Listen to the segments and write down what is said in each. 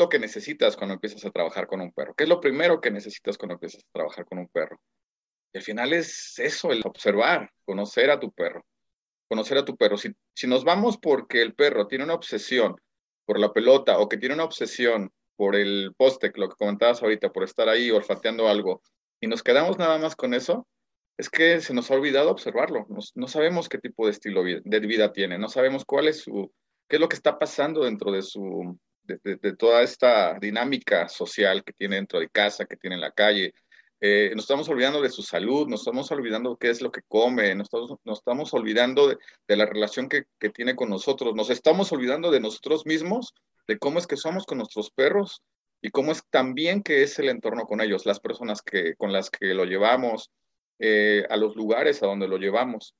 Lo que necesitas cuando empiezas a trabajar con un perro? ¿Qué es lo primero que necesitas cuando empiezas a trabajar con un perro? Y al final es eso, el observar, conocer a tu perro, conocer a tu perro. Si, si nos vamos porque el perro tiene una obsesión por la pelota o que tiene una obsesión por el poste, lo que comentabas ahorita, por estar ahí olfateando algo, y nos quedamos nada más con eso, es que se nos ha olvidado observarlo. no sabemos qué tipo de estilo de vida tiene, no sabemos cuál es su, qué es lo que está pasando dentro de su, de, toda esta dinámica social que tiene dentro de casa, que tiene en la calle. Eh, nos estamos olvidando de su salud, nos estamos olvidando qué es lo que come, nos estamos, olvidando de, la relación que, que, tiene con nosotros, nos estamos olvidando de nosotros mismos, de cómo es que somos con nuestros perros y cómo es también que es el entorno con ellos, las personas que, con las que lo llevamos, eh, a los lugares a donde lo llevamos.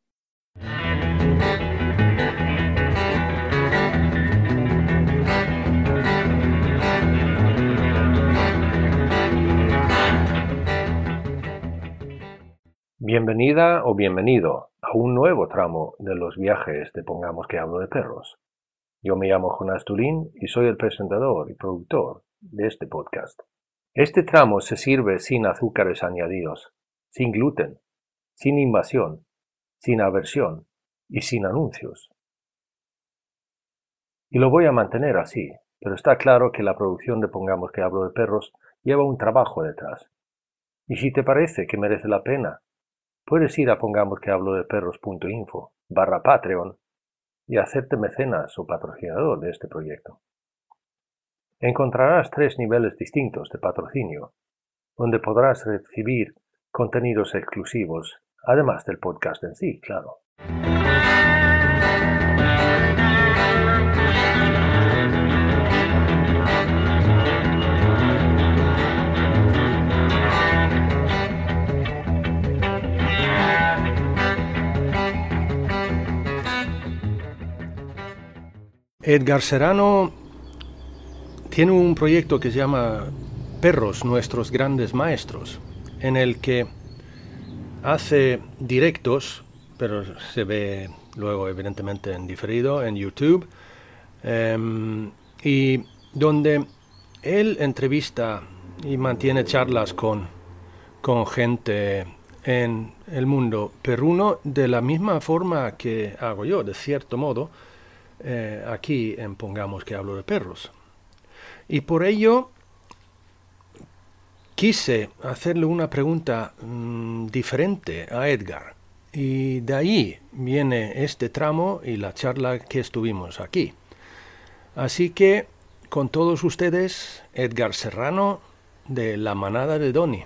Bienvenida o bienvenido a un nuevo tramo de los viajes de Pongamos que hablo de perros. Yo me llamo Jonás Tulín y soy el presentador y productor de este podcast. Este tramo se sirve sin azúcares añadidos, sin gluten, sin invasión, sin aversión y sin anuncios. Y lo voy a mantener así, pero está claro que la producción de Pongamos que hablo de perros lleva un trabajo detrás. Y si te parece que merece la pena puedes ir a pongamos que hablo de perros.info barra Patreon y hacerte mecenas o patrocinador de este proyecto. Encontrarás tres niveles distintos de patrocinio, donde podrás recibir contenidos exclusivos, además del podcast en sí, claro. Edgar Serrano tiene un proyecto que se llama Perros, nuestros grandes maestros, en el que hace directos, pero se ve luego evidentemente en diferido en YouTube, em, y donde él entrevista y mantiene charlas con, con gente en el mundo perruno de la misma forma que hago yo, de cierto modo, eh, aquí en Pongamos que hablo de perros. Y por ello quise hacerle una pregunta mm, diferente a Edgar. Y de ahí viene este tramo y la charla que estuvimos aquí. Así que con todos ustedes, Edgar Serrano de La Manada de Doni.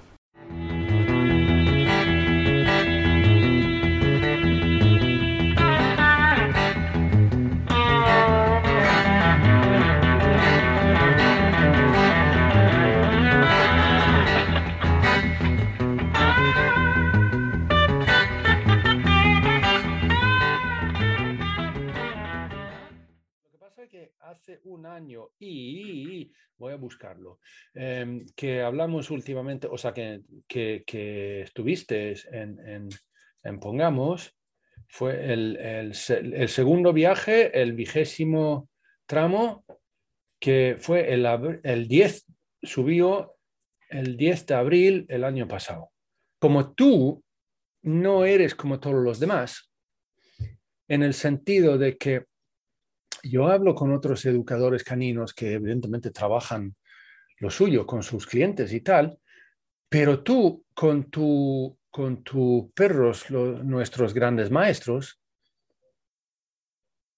Hace un año y voy a buscarlo, em, que hablamos últimamente, o sea, que, que, estuviste en, en, Pongamos, fue el, el, segundo viaje, el vigésimo tramo, que fue el, el 10, subió el 10 de abril el año pasado. Como tú no eres como todos los demás, en el sentido de que yo hablo con otros educadores caninos que evidentemente trabajan lo suyo con sus clientes y tal, pero tú con tu con tus perros, nuestros grandes maestros,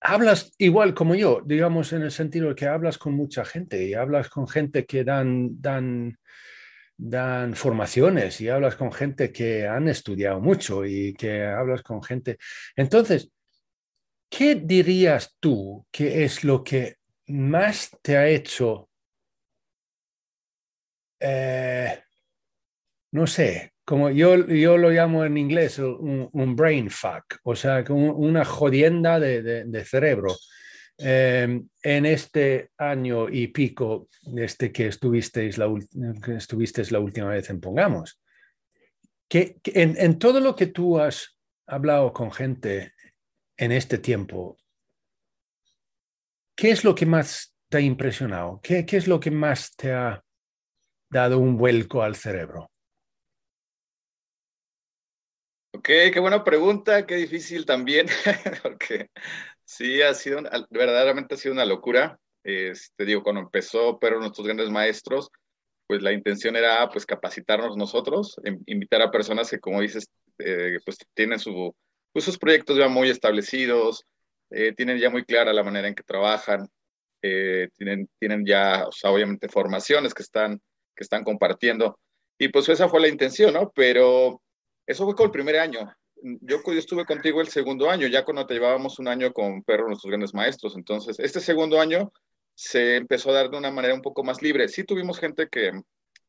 hablas igual como yo, digamos en el sentido de que hablas con mucha gente y hablas con gente que dan, dan dan formaciones y hablas con gente que han estudiado mucho y que hablas con gente. Entonces, ¿qué dirías tú que es lo que más te ha hecho, eh, no sé, como yo, yo lo llamo en inglés un, brain fuck, o sea, una jodienda de cerebro? Em, en este año y pico desde que estuvisteis la, que estuvisteis la última vez en Pongamos, que, en, todo lo que tú has hablado con gente en este tiempo, ¿qué es lo que más te ha impresionado? ¿Qué, es lo que más te ha dado un vuelco al cerebro? Ok, qué buena pregunta, qué difícil también, porque Sí, ha sido, verdaderamente ha sido una locura. Este, digo, cuando empezó pero nuestros grandes maestros, pues la intención era pues capacitarnos nosotros, invitar a personas que, como dices, eh, pues tienen su, pues, sus proyectos ya muy establecidos, eh, tienen ya muy clara la manera en que trabajan, eh, tienen, tienen ya, o sea, obviamente formaciones que están, que están compartiendo. Y pues esa fue la intención, ¿no? Pero eso fue con el primer año yo, estuve contigo el segundo año, ya cuando te llevábamos un año con Perro, nuestros grandes maestros. Entonces, este segundo año se empezó a dar de una manera un poco más libre. Sí tuvimos gente que,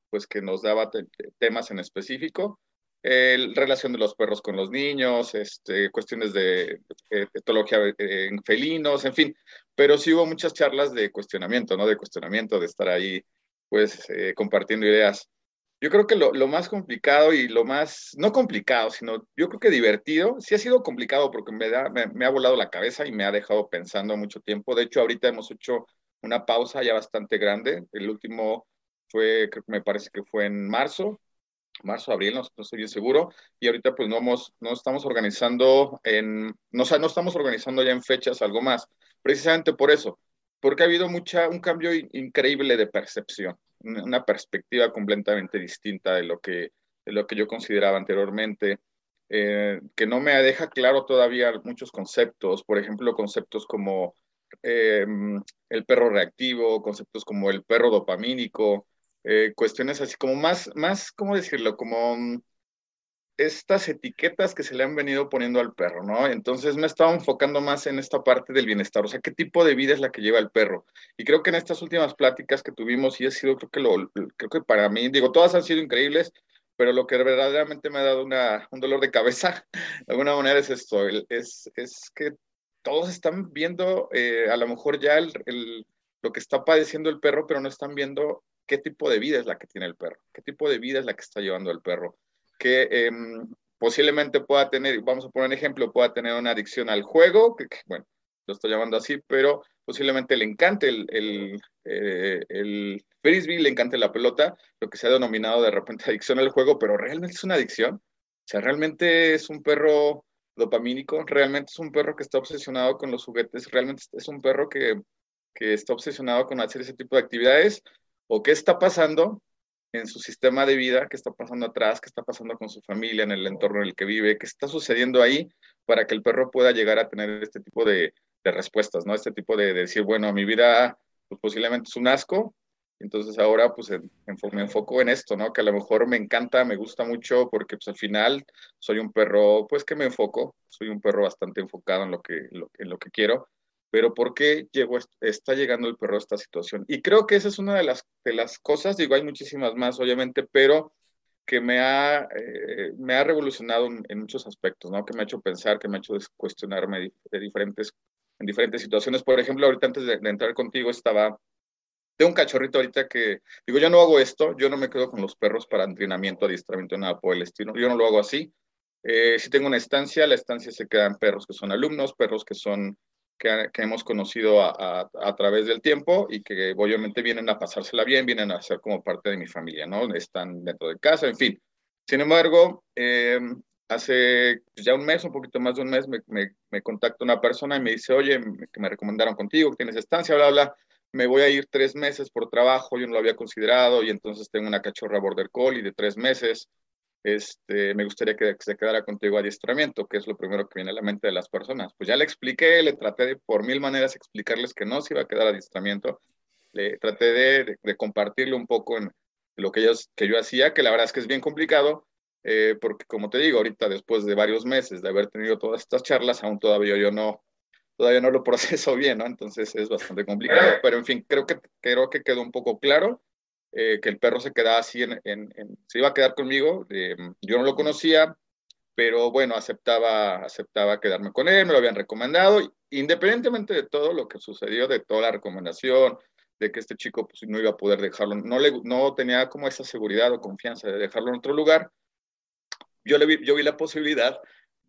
pues, que nos daba temas en específico, el relación de los perros con los niños, este, cuestiones de etología eh, en felinos, en fin, pero sí hubo muchas charlas de cuestionamiento, ¿no? De cuestionamiento, de estar ahí, pues, eh, compartiendo ideas. Yo creo que lo, más complicado y lo más, no complicado, sino yo creo que divertido, sí ha sido complicado porque me, da, me, ha volado la cabeza y me ha dejado pensando mucho tiempo. De hecho, ahorita hemos hecho una pausa ya bastante grande. El último fue, creo que me parece que fue en marzo, marzo, abril, no, estoy bien seguro. Y ahorita pues no, hemos, no estamos organizando en, no, no estamos organizando ya en fechas algo más, precisamente por eso, porque ha habido mucha, un cambio increíble de percepción una perspectiva completamente distinta de lo que, de lo que yo consideraba anteriormente, eh, que no me deja claro todavía muchos conceptos, por ejemplo, conceptos como eh, el perro reactivo, conceptos como el perro dopamínico, eh, cuestiones así como más, más, ¿cómo decirlo? Como estas etiquetas que se le han venido poniendo al perro, ¿no? Entonces me estaba enfocando más en esta parte del bienestar, o sea, qué tipo de vida es la que lleva el perro. Y creo que en estas últimas pláticas que tuvimos, y ha sido, creo que, lo, creo que para mí, digo, todas han sido increíbles, pero lo que verdaderamente me ha dado una, un dolor de cabeza, de alguna manera, es esto, es, es que todos están viendo eh, a lo mejor ya el, lo que está padeciendo el perro, pero no están viendo qué tipo de vida es la que tiene el perro, qué tipo de vida es la que está llevando el perro que em, posiblemente pueda tener, vamos a poner un ejemplo, pueda tener una adicción al juego, que, bueno, lo estoy llamando así, pero posiblemente le encante el, el, eh, el, frisbee, le encante la pelota, lo que se ha denominado de repente adicción al juego, pero realmente es una adicción. O sea, realmente es un perro dopamínico, realmente es un perro que está obsesionado con los juguetes, realmente es un perro que, que está obsesionado con hacer ese tipo de actividades, o qué está pasando en su sistema de vida, qué está pasando atrás, qué está pasando con su familia, en el entorno en el que vive, qué está sucediendo ahí para que el perro pueda llegar a tener este tipo de, respuestas, ¿no? Este tipo de, decir, bueno, mi vida pues, posiblemente es un asco, entonces ahora pues me enfoco en esto, ¿no? Que a lo mejor me encanta, me gusta mucho porque pues al final soy un perro pues que me enfoco, soy un perro bastante enfocado en lo que, en lo que quiero pero ¿por qué llegó, está llegando el perro a esta situación? Y creo que esa es una de las, de las cosas, digo, hay muchísimas más, obviamente, pero que me ha, eh, me ha revolucionado en, muchos aspectos, ¿no? Que me ha hecho pensar, que me ha hecho cuestionarme de diferentes, en diferentes situaciones. Por ejemplo, ahorita antes de, entrar contigo estaba de un cachorrito ahorita que, digo, yo no hago esto, yo no me quedo con los perros para entrenamiento, adiestramiento, nada por el estilo, yo no lo hago así. Eh, si tengo una estancia, la estancia se quedan perros que son alumnos, perros que son que, hemos conocido a, través del tiempo y que obviamente vienen a pasársela bien, vienen a ser como parte de mi familia, ¿no? Están dentro de casa, en fin. Sin embargo, eh, hace ya un mes, un poquito más de un mes, me, me, me, contacta una persona y me dice, oye, que me recomendaron contigo, que tienes estancia, bla, bla, me voy a ir tres meses por trabajo, yo no lo había considerado y entonces tengo una cachorra border collie de tres meses este, me gustaría que se quedara contigo adiestramiento, que es lo primero que viene a la mente de las personas. Pues ya le expliqué, le traté de por mil maneras explicarles que no se iba a quedar adiestramiento, le traté de, de, compartirle un poco en, lo que yo, que yo hacía, que la verdad es que es bien complicado, eh, porque como te digo, ahorita después de varios meses de haber tenido todas estas charlas, aún todavía yo no, todavía no lo proceso bien, ¿no? Entonces es bastante complicado, pero en fin, creo que, creo que quedó un poco claro eh, que el perro se quedaba así, en, se iba a quedar conmigo, yo no lo conocía, pero bueno, aceptaba, aceptaba quedarme con él, me lo habían recomendado, independientemente de todo lo que sucedió, de toda la recomendación, de que este chico pues, no iba a poder dejarlo, no, le, no tenía como esa seguridad o confianza de dejarlo en otro lugar, yo, le vi, yo vi la posibilidad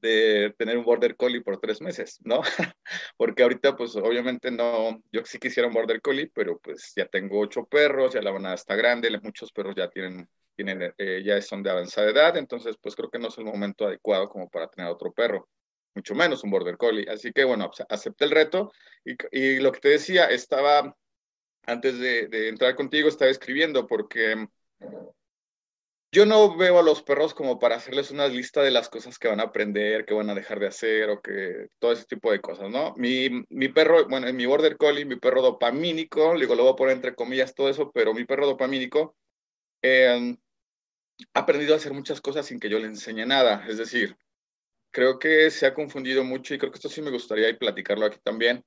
de tener un border collie por tres meses, ¿no? Porque ahorita, pues obviamente no, yo sí quisiera un border collie, pero pues ya tengo ocho perros, ya la manada está grande, muchos perros ya tienen, tienen eh, ya son de avanzada edad, entonces pues creo que no es el momento adecuado como para tener otro perro, mucho menos un border collie. Así que bueno, acepté el reto y, y lo que te decía, estaba, antes de, de entrar contigo, estaba escribiendo porque yo no veo a los perros como para hacerles una lista de las cosas que van a aprender, que van a dejar de hacer o que todo ese tipo de cosas, ¿no? Mi, mi perro, bueno, mi border collie, mi perro dopamínico, digo, lo voy a poner entre comillas todo eso, pero mi perro dopamínico eh, ha aprendido a hacer muchas cosas sin que yo le enseñe nada. Es decir, creo que se ha confundido mucho y creo que esto sí me gustaría platicarlo aquí también.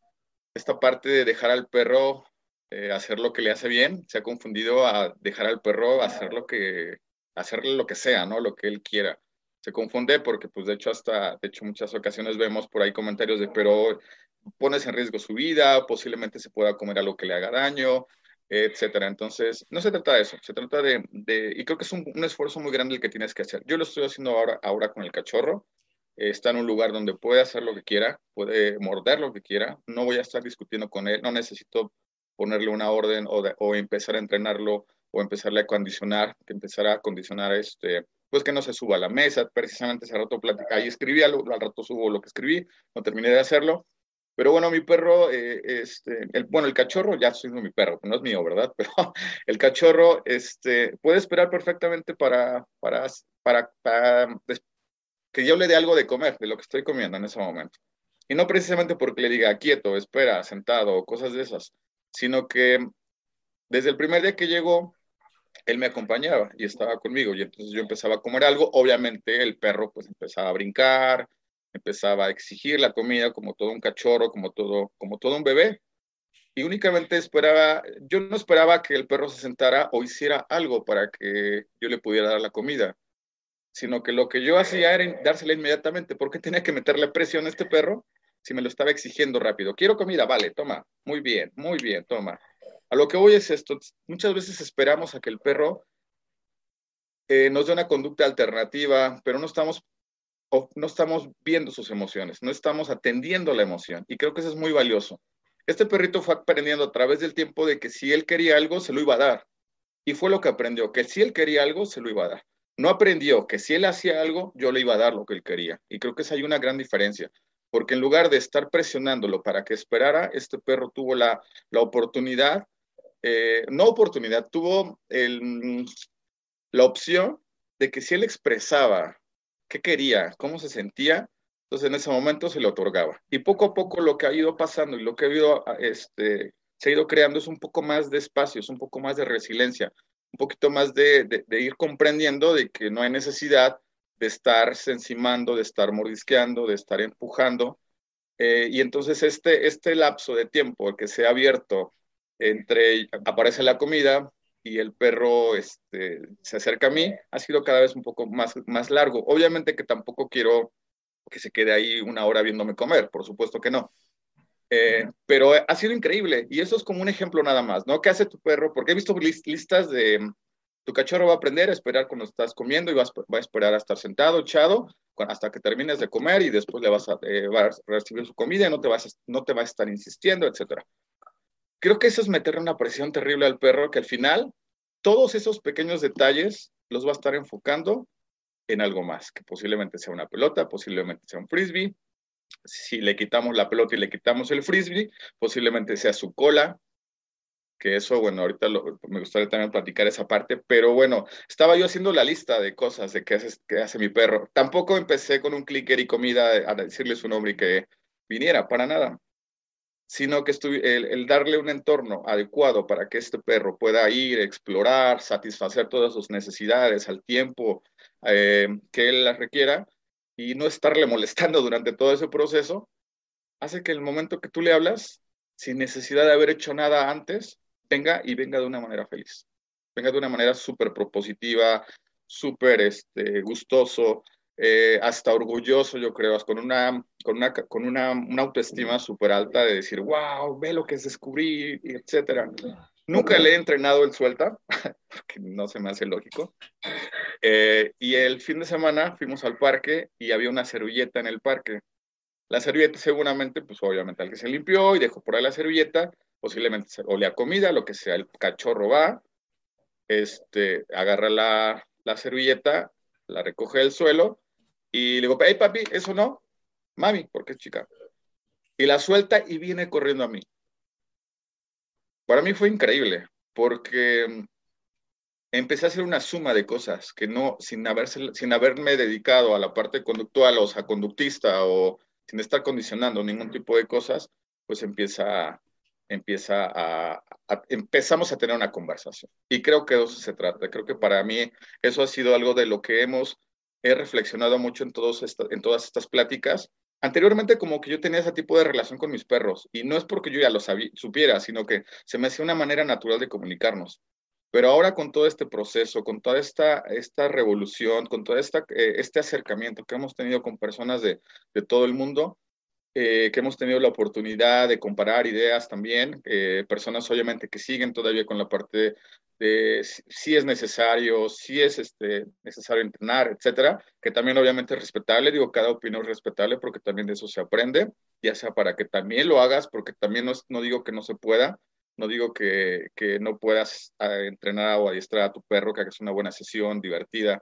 Esta parte de dejar al perro eh, hacer lo que le hace bien, se ha confundido a dejar al perro hacer lo que hacerle lo que sea, ¿no? Lo que él quiera. Se confunde porque, pues, de hecho, hasta, de hecho, muchas ocasiones vemos por ahí comentarios de, pero pones en riesgo su vida, posiblemente se pueda comer algo que le haga daño, etcétera. Entonces, no se trata de eso, se trata de, de y creo que es un, un, esfuerzo muy grande el que tienes que hacer. Yo lo estoy haciendo ahora, ahora con el cachorro. está en un lugar donde puede hacer lo que quiera, puede morder lo que quiera. No voy a estar discutiendo con él, no necesito ponerle una orden o, o empezar a entrenarlo o empezarle a condicionar, que empezara a condicionar este, pues que no se suba a la mesa, precisamente ese rato platicaba y escribí, al, al, rato subo lo que escribí, no terminé de hacerlo, pero bueno, mi perro, eh, este, el, bueno, el cachorro, ya soy mi perro, no es mío, ¿verdad? Pero el cachorro este, puede esperar perfectamente para, para, para, para que yo le dé algo de comer, de lo que estoy comiendo en ese momento. Y no precisamente porque le diga quieto, espera, sentado, cosas de esas, sino que desde el primer día que llegó, él me acompañaba y estaba conmigo y entonces yo empezaba a comer algo, obviamente el perro pues empezaba a brincar, empezaba a exigir la comida como todo un cachorro, como todo, como todo un bebé. Y únicamente esperaba, yo no esperaba que el perro se sentara o hiciera algo para que yo le pudiera dar la comida, sino que lo que yo hacía era dársela inmediatamente. ¿Por qué tenía que meterle presión a este perro si me lo estaba exigiendo rápido? Quiero comida, vale, toma, muy bien, muy bien, toma. A lo que voy es esto, muchas veces esperamos a que el perro eh, nos dé una conducta alternativa, pero no estamos, no estamos viendo sus emociones, no estamos atendiendo la emoción. Y creo que eso es muy valioso. Este perrito fue aprendiendo a través del tiempo de que si él quería algo, se lo iba a dar. Y fue lo que aprendió, que si él quería algo, se lo iba a dar. No aprendió que si él hacía algo, yo le iba a dar lo que él quería. Y creo que esa hay una gran diferencia, porque en lugar de estar presionándolo para que esperara, este perro tuvo la, la oportunidad eh, no oportunidad, tuvo el, la opción de que si él expresaba qué quería, cómo se sentía, entonces en ese momento se le otorgaba. Y poco a poco lo que ha ido pasando y lo que ha ido, este, se ha ido creando es un poco más de espacio, es un poco más de resiliencia, un poquito más de ir comprendiendo de que no hay necesidad de estarse encimando, de estar mordisqueando, de estar empujando. Eh, y entonces este, este lapso de tiempo que se ha abierto entre aparece la comida y el perro este, se acerca a mí, ha sido cada vez un poco más, más largo. Obviamente que tampoco quiero que se quede ahí una hora viéndome comer, por supuesto que no. Eh, pero ha sido increíble y eso es como un ejemplo nada más, ¿no? ¿Qué hace tu perro? Porque he visto listas de tu cachorro va a aprender a esperar cuando estás comiendo y va a, esperar a estar sentado, echado, hasta que termines de comer y después le vas a, eh, va a recibir su comida y no te, vas no te va a estar insistiendo, etcétera creo que eso es meterle una presión terrible al perro que al final todos esos pequeños detalles los va a estar enfocando en algo más, que posiblemente sea una pelota, posiblemente sea un frisbee. Si le quitamos la pelota y le quitamos el frisbee, posiblemente sea su cola, que eso, bueno, ahorita me gustaría también platicar esa parte, pero bueno, estaba yo haciendo la lista de cosas de qué hace, qué hace mi perro. Tampoco empecé con un clicker y comida a decirle su nombre y que viniera, para nada sino que el, darle un entorno adecuado para que este perro pueda ir, explorar, satisfacer todas sus necesidades al tiempo eh, que él las requiera y no estarle molestando durante todo ese proceso, hace que el momento que tú le hablas, sin necesidad de haber hecho nada antes, venga y venga de una manera feliz, venga de una manera súper propositiva, súper este, gustoso, eh, hasta orgulloso, yo creo, con una, con una, con una, una autoestima súper alta de decir, wow, ve lo que es descubrir, etcétera. Nunca le he entrenado el suelta, porque no se me hace lógico. Eh, y el fin de semana fuimos al parque y había una servilleta en el parque. La servilleta seguramente, pues obviamente al que se limpió y dejó por ahí la servilleta, posiblemente olía comida, lo que sea, el cachorro va, este, agarra la, la servilleta, la recoge del suelo y le digo, hey papi, eso no, mami, porque es chica. Y la suelta y viene corriendo a mí. Para mí fue increíble, porque mm, empecé a hacer una suma de cosas que no, sin, haberse, sin haberme dedicado a la parte conductual o sea, conductista o sin estar condicionando ningún tipo de cosas, pues empieza, empieza a, empezamos a tener una conversación. Y creo que eso se trata. Creo que para mí eso ha sido algo de lo que hemos he reflexionado mucho en, todas estas pláticas. Anteriormente como que yo tenía ese tipo de relación con mis perros y no es porque yo ya lo supiera, sino que se me hacía una manera natural de comunicarnos. Pero ahora con todo este proceso, con toda esta, revolución, con todo esta, eh, este acercamiento que hemos tenido con personas de todo el mundo, eh, que hemos tenido la oportunidad de comparar ideas también, eh, personas obviamente que siguen todavía con la parte de, si es necesario, si es este, necesario entrenar, etcétera, que también obviamente es respetable, digo, cada opinión es respetable porque también de eso se aprende, ya sea para que también lo hagas, porque también no, no digo que no se pueda, no digo que, que no puedas ah, entrenar o adiestrar a tu perro, que hagas una buena sesión divertida,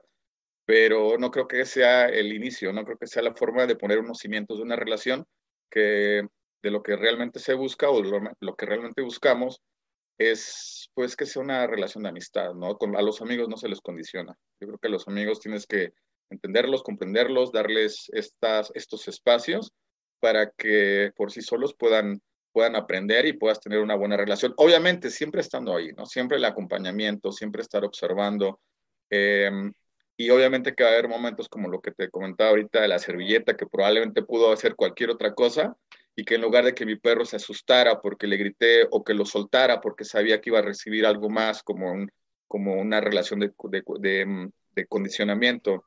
pero no creo que sea el inicio, no creo que sea la forma de poner unos cimientos de una relación, que de lo que realmente se busca o lo, que realmente buscamos es pues que sea una relación de amistad, ¿no? Con, a los amigos no se les condiciona. Yo creo que a los amigos tienes que entenderlos, comprenderlos, darles estas, estos espacios para que por sí solos puedan, puedan aprender y puedas tener una buena relación. Obviamente, siempre estando ahí, ¿no? Siempre el acompañamiento, siempre estar observando. Em, y obviamente que va a haber momentos como lo que te comentaba ahorita de la servilleta, que probablemente pudo hacer cualquier otra cosa y que en lugar de que mi perro se asustara porque le grité o que lo soltara porque sabía que iba a recibir algo más como, un, como una relación de, de, de, condicionamiento.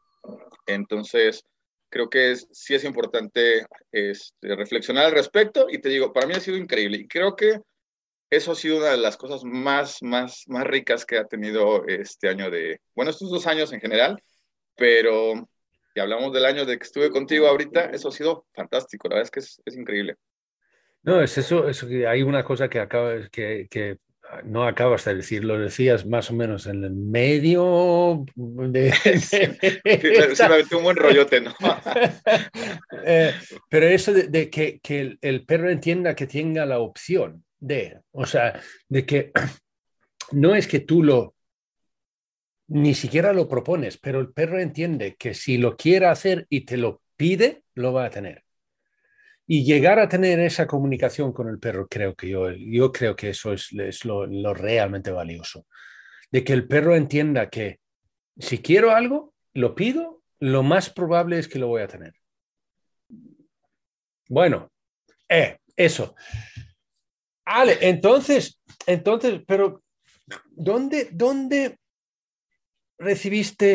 Entonces, creo que sí es importante este, reflexionar al respecto y te digo, para mí ha sido increíble y creo que eso ha sido una de las cosas más, más, más ricas que ha tenido este año de, bueno, estos dos años en general, pero si hablamos del año de que estuve contigo ahorita, eso ha sido fantástico, la verdad es que es, es increíble. No, es eso, eso que hay una cosa que acaba, que, que no acabas de decir, lo decías más o menos en el medio de... sí, un buen rollote, ¿no? Eh, pero eso de, de que, que el, el, perro entienda que tenga la opción de, o sea, de que no es que tú lo, ni siquiera lo propones, pero el perro entiende que si lo quiere hacer y te lo pide, lo va a tener. Y llegar a tener esa comunicación con el perro, creo que yo, yo creo que eso es, lo, lo realmente valioso. De que el perro entienda que si quiero algo, lo pido, lo más probable es que lo voy a tener. Bueno, eh, eso. Ale, entonces, entonces, pero ¿dónde, dónde recibiste?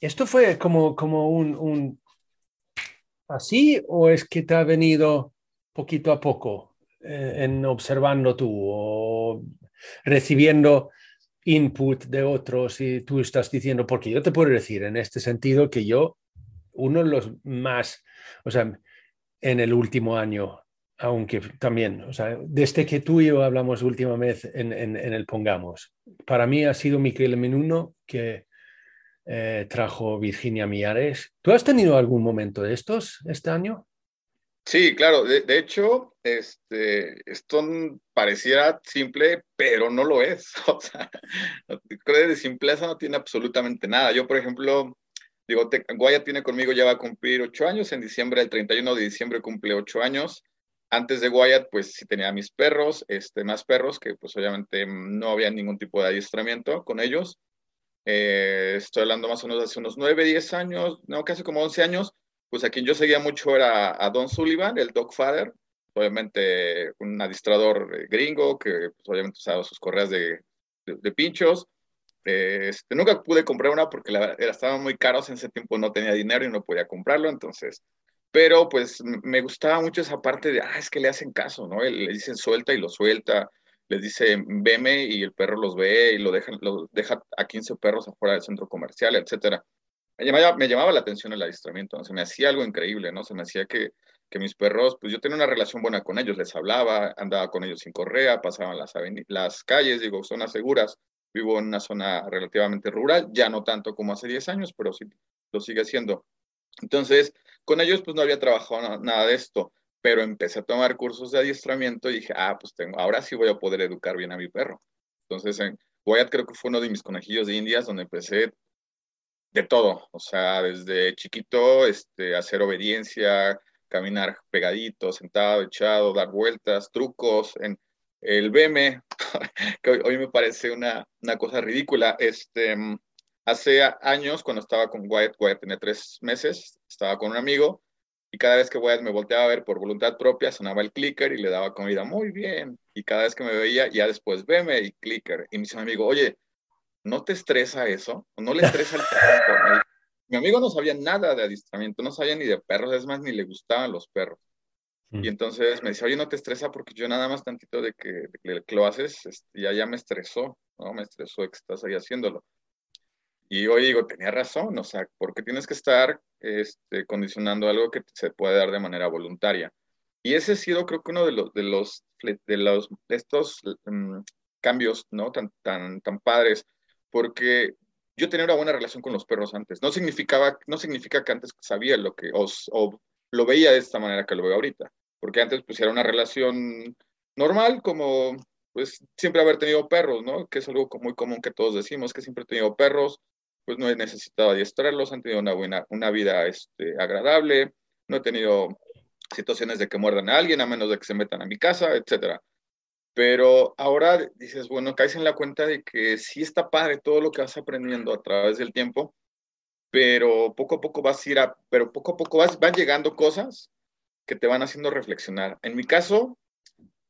¿Esto fue como, como un, un así o es que te ha venido poquito a poco eh, en observando tú o recibiendo input de otros y tú estás diciendo, porque yo te puedo decir en este sentido que yo, uno de los más, o sea, en el último año aunque también, o sea, desde que tú y yo hablamos última vez en, en, el Pongamos, para mí ha sido Miquel Menuno que eh, trajo Virginia Miares. ¿Tú has tenido algún momento de estos este año? Sí, claro. De, hecho, este, esto pareciera simple, pero no lo es. O sea, creo de simpleza no tiene absolutamente nada. Yo, por ejemplo, digo, Guaya tiene conmigo, ya va a cumplir ocho años. En diciembre, el 31 de diciembre cumple ocho años antes de Wyatt, pues sí tenía mis perros, este, más perros, que pues obviamente no había ningún tipo de adiestramiento con ellos. Eh, estoy hablando más o menos de hace unos 9, 10 años, no, casi como 11 años, pues a quien yo seguía mucho era a Don Sullivan, el Dog Father, obviamente un adiestrador eh, gringo que pues, obviamente usaba sus correas de, de, pinchos. Este, nunca pude comprar una porque la, estaban muy caros, en ese tiempo no tenía dinero y no podía comprarlo, entonces, pero pues me gustaba mucho esa parte de, ah, es que le hacen caso, ¿no? Le dicen suelta y lo suelta, les dice veme y el perro los ve y lo, deja, lo deja a 15 perros afuera del centro comercial, etcétera. Me llamaba, me llamaba la atención el adiestramiento, se me hacía algo increíble, ¿no? Se me hacía que, que mis perros, pues yo tenía una relación buena con ellos, les hablaba, andaba con ellos sin correa, pasaban las, las calles, digo, zonas seguras. Vivo en una zona relativamente rural, ya no tanto como hace 10 años, pero sí lo sigue siendo. Entonces, con ellos pues no había trabajado nada de esto, pero empecé a tomar cursos de adiestramiento y dije, ah, pues tengo, ahora sí voy a poder educar bien a mi perro. Entonces, en Wyatt creo que fue uno de mis conejillos de indias donde empecé de todo, o sea, desde chiquito, este, hacer obediencia, caminar pegadito, sentado, echado, dar vueltas, trucos, en el BM, que hoy, me parece una, una, cosa ridícula. Este, hace años, cuando estaba con Wyatt, Wyatt tenía tres meses, estaba con un amigo, y cada vez que Wyatt me volteaba a ver por voluntad propia, sonaba el clicker y le daba comida muy bien. Y cada vez que me veía, ya después, veme y clicker. Y me dice mi amigo, oye, ¿no te estresa eso? ¿No le estresa el perro? Mi amigo no sabía nada de adiestramiento, no sabía ni de perros, es más, ni le gustaban los perros. Y mm. entonces me decía, oye, no te estresa porque yo nada más tantito de que, lo haces, este, ya, ya me estresó, ¿no? Me estresó que estás ahí haciéndolo. Y hoy digo, tenía razón, o sea, ¿por qué tienes que estar este, condicionando algo que se puede dar de manera voluntaria? Y ese ha sido, creo que uno de los, de los, de los, estos mm, cambios, ¿no? Tan, tan, tan padres, porque yo tenía una buena relación con los perros antes. No significaba, no significa que antes sabía lo que, o, o, lo veía de esta manera que lo veo ahorita. Porque antes pues era una relación normal, como pues siempre haber tenido perros, ¿no? Que es algo muy común que todos decimos, que siempre he tenido perros, pues no he necesitado adiestrarlos, han tenido una buena, una vida este, agradable, no he tenido situaciones de que muerdan a alguien a menos de que se metan a mi casa, etcétera. Pero ahora dices, bueno, caes en la cuenta de que sí está padre todo lo que vas aprendiendo a través del tiempo, pero poco a poco vas a ir a, pero poco a poco vas, van llegando cosas que te van haciendo reflexionar. En mi caso,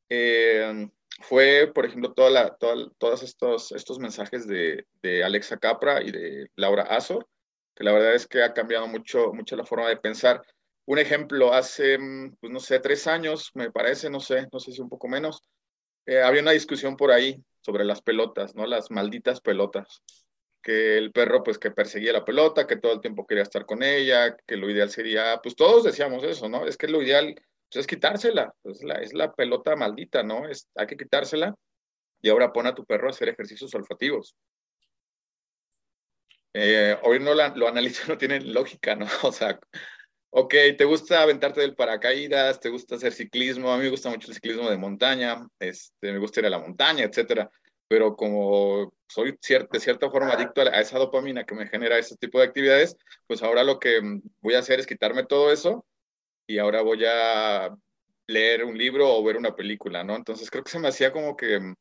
eh, fue, por ejemplo, toda la, todos estos, estos mensajes de, de, Alexa Capra y de Laura Azor, que la verdad es que ha cambiado mucho, mucho la forma de pensar. Un ejemplo, hace, pues no sé, tres años, me parece, no sé, no sé si un poco menos, eh, había una discusión por ahí sobre las pelotas, ¿no? Las malditas pelotas. Que el perro, pues, que perseguía la pelota, que todo el tiempo quería estar con ella, que lo ideal sería, pues todos decíamos eso, ¿no? Es que lo ideal pues, es quitársela, es la, es la pelota maldita, ¿no? Es, hay que quitársela y ahora pon a tu perro a hacer ejercicios olfativos. Eh, hoy no lo analizo, no tiene lógica, ¿no? O sea, Ok, ¿te gusta aventarte del paracaídas? ¿Te gusta hacer ciclismo? A mí me gusta mucho el ciclismo de montaña, este, me gusta ir a la montaña, etcétera. Pero como soy de cierta forma adicto a, esa dopamina que me genera ese tipo de actividades, pues ahora lo que voy a hacer es quitarme todo eso y ahora voy a leer un libro o ver una película, ¿no? Entonces creo que se me hacía como que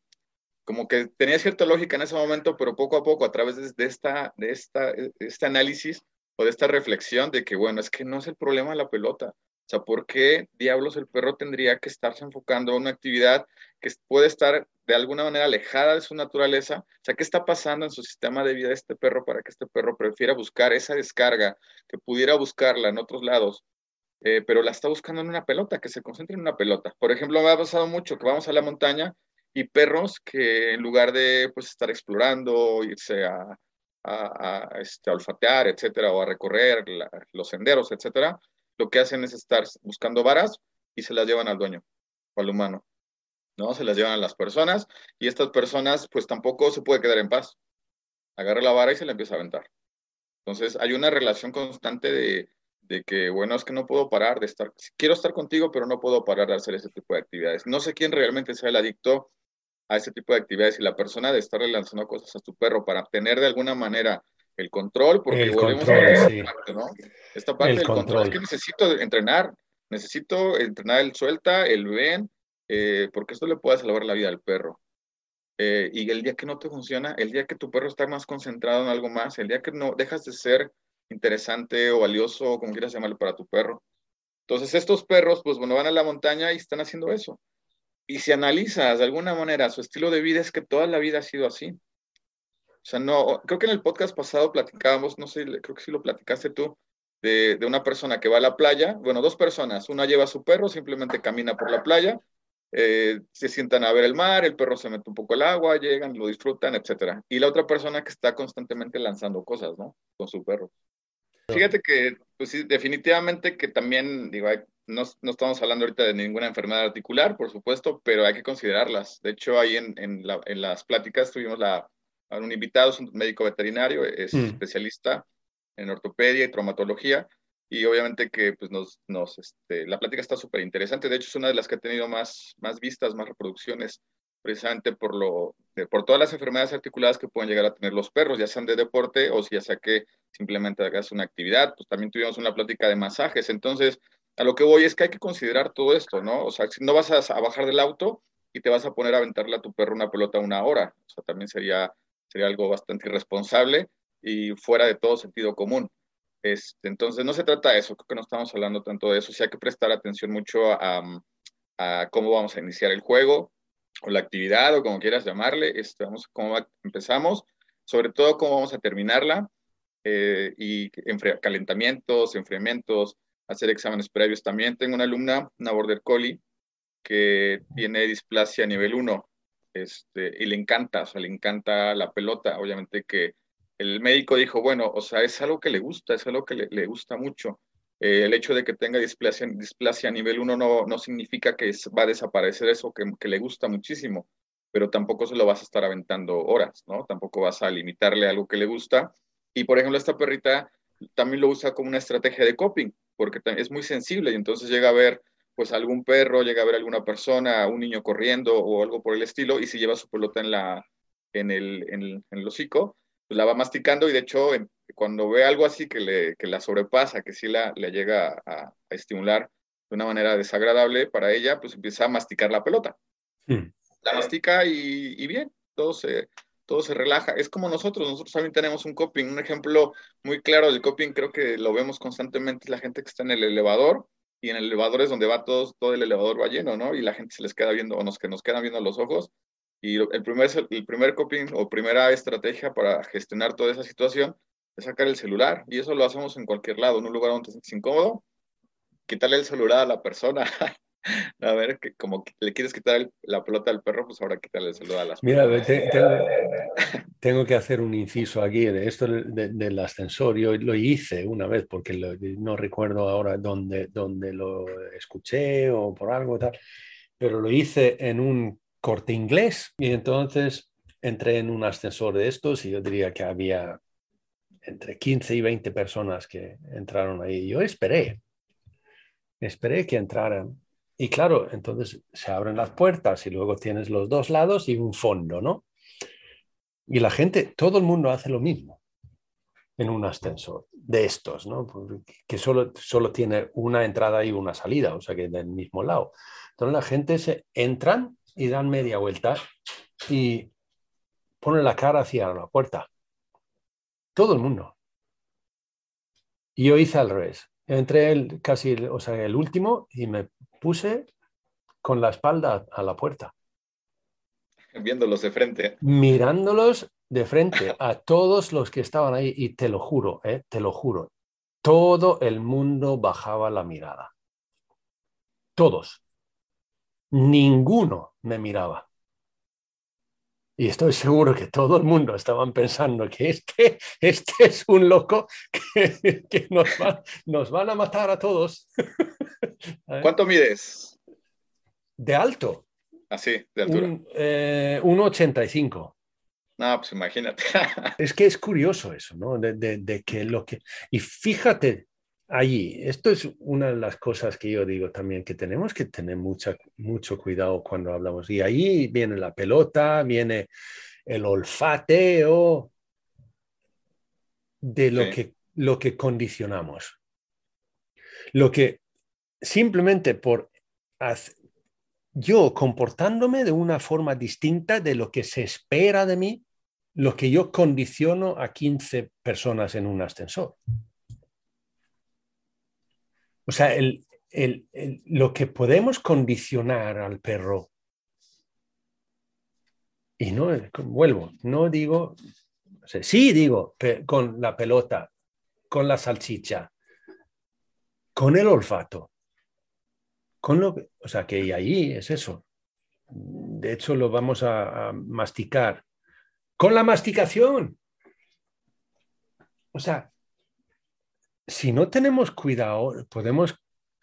como que tenía cierta lógica en ese momento, pero poco a poco, a través de, esta, de, esta, de este análisis, de esta reflexión de que, bueno, es que no es el problema la pelota. O sea, ¿por qué diablos el perro tendría que estarse enfocando en una actividad que puede estar de alguna manera alejada de su naturaleza? O sea, ¿qué está pasando en su sistema de vida de este perro para que este perro prefiera buscar esa descarga, que pudiera buscarla en otros lados, eh, pero la está buscando en una pelota, que se concentre en una pelota? Por ejemplo, me ha pasado mucho que vamos a la montaña y perros que en lugar de pues estar explorando, irse a, a, este, olfatear, etcétera, o a recorrer los senderos, etcétera, lo que hacen es estar buscando varas y se las llevan al dueño o al humano, ¿no? Se las llevan a las personas y estas personas, pues tampoco se puede quedar en paz. Agarra la vara y se la empieza a aventar. Entonces, hay una relación constante de, de que, bueno, es que no puedo parar de estar, quiero estar contigo, pero no puedo parar de hacer ese tipo de actividades. No sé quién realmente sea el adicto a ese tipo de actividades y la persona de estarle lanzando cosas a tu perro para obtener de alguna manera el control, porque volvemos a ¿no? Esta parte del control. es que necesito entrenar. Necesito entrenar el suelta, el ven, eh, porque esto le puede salvar la vida al perro. Eh, y el día que no te funciona, el día que tu perro está más concentrado en algo más, el día que no dejas de ser interesante o valioso, como quieras llamarlo para tu perro. Entonces estos perros, pues bueno, van a la montaña y están haciendo eso. Y si analizas de alguna manera su estilo de vida, es que toda la vida ha sido así. O sea, no, creo que en el podcast pasado platicábamos, no sé, creo que sí lo platicaste tú, de, de, una persona que va a la playa, bueno, dos personas, una lleva a su perro, simplemente camina por la playa, eh, se sientan a ver el mar, el perro se mete un poco al agua, llegan, lo disfrutan, etc. Y la otra persona que está constantemente lanzando cosas, ¿no? Con su perro. Fíjate que, pues sí, definitivamente que también, digo, no, no, estamos hablando ahorita de ninguna enfermedad articular, por supuesto, pero hay que considerarlas. De hecho, ahí en, en, la, en las pláticas tuvimos la, un invitado, es un médico veterinario, es mm. especialista en ortopedia y traumatología, y obviamente que pues nos, nos este, la plática está súper interesante, de hecho es una de las que ha tenido más, más vistas, más reproducciones, precisamente por, lo, por todas las enfermedades articuladas que pueden llegar a tener los perros, ya sean de deporte o si ya sea que simplemente hagas una actividad, pues también tuvimos una plática de masajes, entonces a lo que voy es que hay que considerar todo esto, ¿no? O sea, si no vas a, bajar del auto y te vas a poner a aventarle a tu perro una pelota una hora, o sea, también sería sería algo bastante irresponsable y fuera de todo sentido común. Este, entonces, no se trata de eso, creo que no estamos hablando tanto de eso, sí hay que prestar atención mucho a, a cómo vamos a iniciar el juego o la actividad o como quieras llamarle, este, vamos, cómo empezamos, sobre todo cómo vamos a terminarla eh, y calentamientos, enfriamientos, hacer exámenes previos. También tengo una alumna, una Border Collie, que tiene displasia nivel 1 este, y le encanta, o sea, le encanta la pelota. Obviamente que el médico dijo, bueno, o sea, es algo que le gusta, es algo que le, gusta mucho. Eh, el hecho de que tenga displasia, displasia nivel 1 no, no significa que va a desaparecer eso que, que, le gusta muchísimo, pero tampoco se lo vas a estar aventando horas, ¿no? Tampoco vas a limitarle algo que le gusta. Y por ejemplo, esta perrita también lo usa como una estrategia de coping, porque es muy sensible y entonces llega a ver pues algún perro, llega a ver alguna persona, un niño corriendo o algo por el estilo, y si lleva su pelota en, la, en, el, en, el, hocico, pues la va masticando y de hecho cuando ve algo así que, le, que la sobrepasa, que sí la, le llega a, estimular de una manera desagradable para ella, pues empieza a masticar la pelota. Hmm. La mastica y, y, bien, todo se, todo se relaja. Es como nosotros, nosotros también tenemos un coping. Un ejemplo muy claro del coping, creo que lo vemos constantemente, es la gente que está en el elevador y en el elevador es donde va todo, todo el elevador va lleno, ¿no? Y la gente se les queda viendo, o nos, que nos quedan viendo los ojos. Y el primer, el primer coping o primera estrategia para gestionar toda esa situación es sacar el celular. Y eso lo hacemos en cualquier lado, en un lugar donde es incómodo, quitarle el celular a la persona. a ver, que como le quieres quitar la pelota al perro, pues ahora quítale el celular a las Mira, tengo, que hacer un inciso aquí de esto del ascensor. Yo lo hice una vez porque no recuerdo ahora dónde, dónde lo escuché o por algo tal, pero lo hice en un corte inglés y entonces entré en un ascensor de estos y yo diría que había entre 15 y 20 personas que entraron ahí. Yo esperé, esperé que entraran y claro, entonces se abren las puertas y luego tienes los dos lados y un fondo, ¿no? Y la gente, todo el mundo hace lo mismo en un ascensor de estos, ¿no? Que solo, solo tiene una entrada y una salida, o sea que del mismo lado. Entonces la gente se entran y dan media vuelta y ponen la cara hacia la puerta. Todo el mundo. Y yo hice al revés. Entré el, casi, o sea, el último y me puse con la espalda a la puerta. Viéndolos de frente. Mirándolos de frente a todos los que estaban ahí y te lo juro, eh, te lo juro, todo el mundo bajaba la mirada. Todos. Ninguno me miraba. Y estoy seguro que todo el mundo estaban pensando que este, este es un loco que, nos, nos, van a matar a todos. ¿Cuánto mides? De alto. Así, ah, de altura. Un, eh, 1,85. No, pues imagínate. es que es curioso eso, ¿no? De, de, que lo que... Y fíjate allí, esto es una de las cosas que yo digo también, que tenemos que tener mucha, mucho cuidado cuando hablamos. Y ahí viene la pelota, viene el olfateo de lo, que, lo que condicionamos. Lo que simplemente por yo comportándome de una forma distinta de lo que se espera de mí, lo que yo condiciono a 15 personas en un ascensor. O sea, lo que podemos condicionar al perro, y no, vuelvo, no digo, sí digo, con la pelota, con la salchicha, con el olfato, con lo o sea, que ahí es eso. De hecho, lo vamos a, masticar. Con la masticación. O sea, si no tenemos cuidado, podemos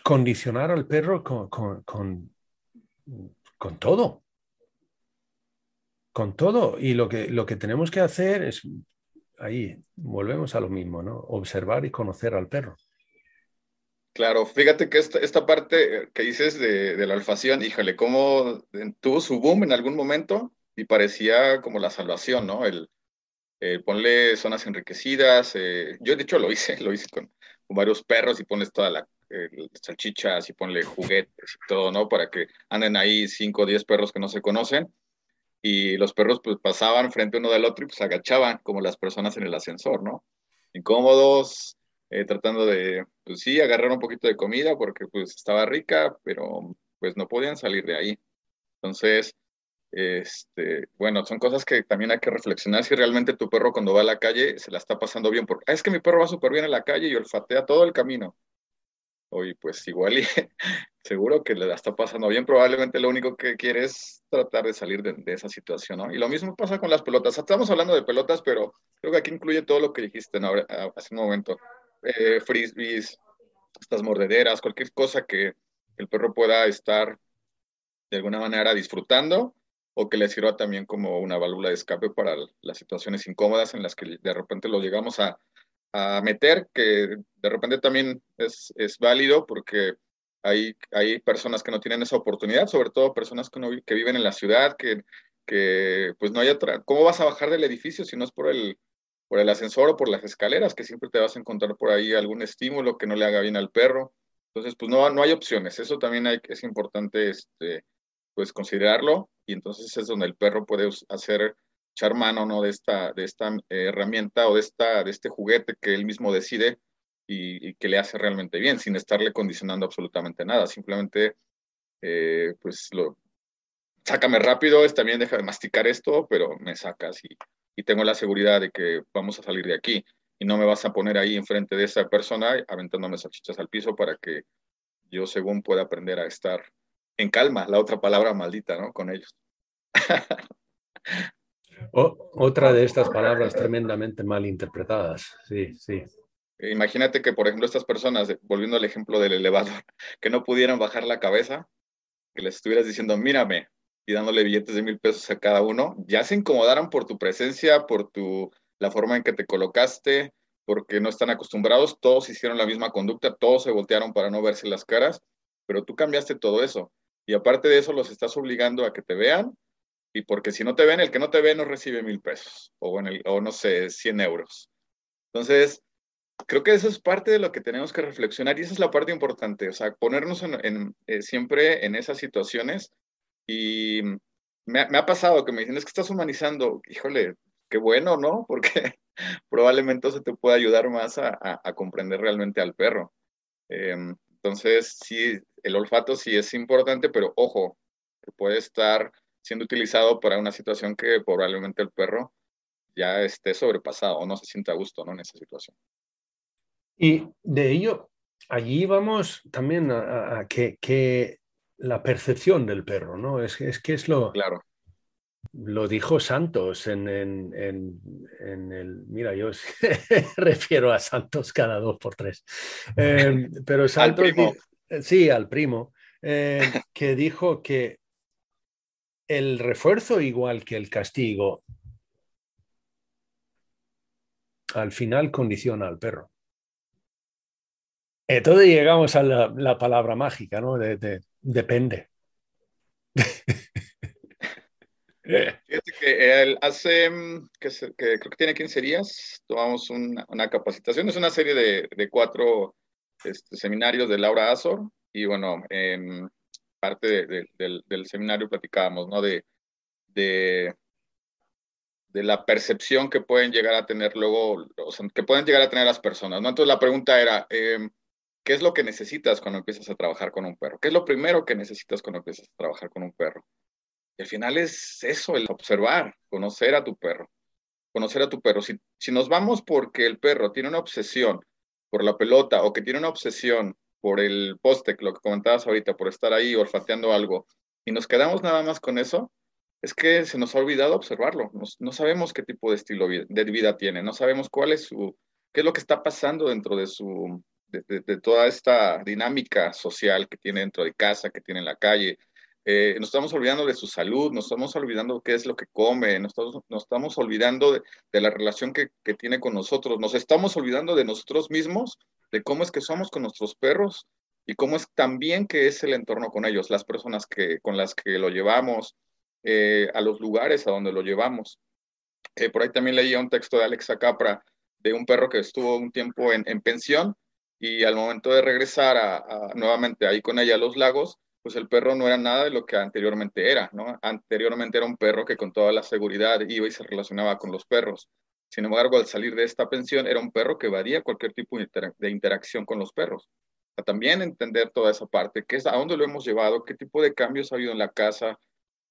condicionar al perro con, con, con, todo. Con todo. Y lo que, lo que tenemos que hacer es, ahí volvemos a lo mismo, ¿no? Observar y conocer al perro. Claro, fíjate que esta, esta parte que dices de, de la alfación, híjole, cómo tuvo su boom en algún momento y parecía como la salvación, ¿no? El, ponle zonas enriquecidas. Eh, yo, de hecho, lo hice, lo hice con, varios perros y pones toda la salchichas y ponle juguetes y todo, ¿no? Para que anden ahí 5 o 10 perros que no se conocen. Y los perros pues pasaban frente uno del otro y pues agachaban como las personas en el ascensor, ¿no? Incómodos, eh, tratando de, pues sí, agarrar un poquito de comida porque pues estaba rica, pero pues no podían salir de ahí. Entonces, este, bueno, son cosas que también hay que reflexionar si realmente tu perro cuando va a la calle se la está pasando bien, porque ah, es que mi perro va súper bien en la calle y olfatea todo el camino. Oye, pues igual y seguro que le la está pasando bien, probablemente lo único que quiere es tratar de salir de, esa situación, ¿no? Y lo mismo pasa con las pelotas. Estamos hablando de pelotas, pero creo que aquí incluye todo lo que dijiste ¿no? hace un momento eh, frisbees, estas mordederas, cualquier cosa que el perro pueda estar de alguna manera disfrutando o que le sirva también como una válvula de escape para las situaciones incómodas en las que de repente lo llegamos a, a meter, que de repente también es, es válido porque hay, hay, personas que no tienen esa oportunidad, sobre todo personas que, no, que viven en la ciudad, que, que pues no hay otra. ¿Cómo vas a bajar del edificio si no es por el, por el ascensor o por las escaleras, que siempre te vas a encontrar por ahí algún estímulo que no le haga bien al perro. Entonces, pues no, no hay opciones. Eso también es importante este, pues considerarlo y entonces es donde el perro puede hacer echar mano ¿no? de esta, de esta eh, herramienta o de, esta, de este juguete que él mismo decide y, que le hace realmente bien, sin estarle condicionando absolutamente nada. Simplemente, eh, pues lo, sácame rápido, es también deja de masticar esto, pero me sacas y, y tengo la seguridad de que vamos a salir de aquí y no me vas a poner ahí enfrente de esa persona aventándome salchichas al piso para que yo según pueda aprender a estar en calma, la otra palabra maldita, ¿no? Con ellos. otra de estas palabras tremendamente mal interpretadas, sí, sí. Imagínate que, por ejemplo, estas personas, volviendo al ejemplo del elevador, que no pudieran bajar la cabeza, que les estuvieras diciendo, mírame, y dándole billetes de mil pesos a cada uno, ya se incomodaron por tu presencia, por tu, la forma en que te colocaste, porque no están acostumbrados, todos hicieron la misma conducta, todos se voltearon para no verse las caras, pero tú cambiaste todo eso. Y aparte de eso, los estás obligando a que te vean, y porque si no te ven, el que no te ve no recibe mil pesos, o, en o no sé, 100 euros. Entonces, creo que eso es parte de lo que tenemos que reflexionar y esa es la parte importante, o sea, ponernos eh, siempre en esas situaciones y me, ha pasado que me dicen, es que estás humanizando. Híjole, qué bueno, ¿no? Porque probablemente eso te puede ayudar más a, comprender realmente al perro. Em, entonces, sí, el olfato sí es importante, pero ojo, que puede estar siendo utilizado para una situación que probablemente el perro ya esté sobrepasado o no se sienta a gusto ¿no? en esa situación. Y de ello, allí vamos también a, que, que, la percepción del perro, ¿no? Es, es que es lo... Claro. Lo dijo Santos en, en, en, el... Mira, yo refiero a Santos cada dos por tres. Em, pero Santos... sí, al primo. Eh, que dijo que el refuerzo, igual que el castigo, al final condiciona al perro. Entonces llegamos a la, palabra mágica, ¿no? de, Depende. Fíjate que él hace, mm, que, creo que tiene 15 días, tomamos una, capacitación, es una serie de, cuatro este, seminarios de Laura Azor, y bueno, en parte del, seminario platicábamos, ¿no? De, de, de, la percepción que pueden llegar a tener luego, o sea, que pueden llegar a tener las personas, ¿no? Entonces la pregunta era, em, ¿qué es lo que necesitas cuando empiezas a trabajar con un perro? ¿Qué es lo primero que necesitas cuando empiezas a trabajar con un perro? Y al final es eso, el observar, conocer a tu perro, conocer a tu perro. Si, si nos vamos porque el perro tiene una obsesión por la pelota o que tiene una obsesión por el poste, lo que comentabas ahorita, por estar ahí olfateando algo, y nos quedamos nada más con eso, es que se nos ha olvidado observarlo. no sabemos qué tipo de estilo de vida tiene, no sabemos cuál es su, qué es lo que está pasando dentro de su, de, toda esta dinámica social que tiene dentro de casa, que tiene en la calle. Eh, nos estamos olvidando de su salud, nos estamos olvidando qué es lo que come, nos estamos, olvidando de, la relación que, tiene con nosotros, nos estamos olvidando de nosotros mismos de cómo es que somos con nuestros perros y cómo es también que es el entorno con ellos, las personas que, con las que lo llevamos, eh, a los lugares a donde lo llevamos. Eh, por ahí también leía un texto de Alexa Capra de un perro que estuvo un tiempo en, pensión y al momento de regresar a, nuevamente ahí con ella a los lagos, pues el perro no era nada de lo que anteriormente era, ¿no? Anteriormente era un perro que con toda la seguridad iba y se relacionaba con los perros. Sin embargo, al salir de esta pensión, era un perro que evadía cualquier tipo de interacción con los perros. también entender toda esa parte, qué es, a dónde lo hemos llevado, qué tipo de cambios ha habido en la casa.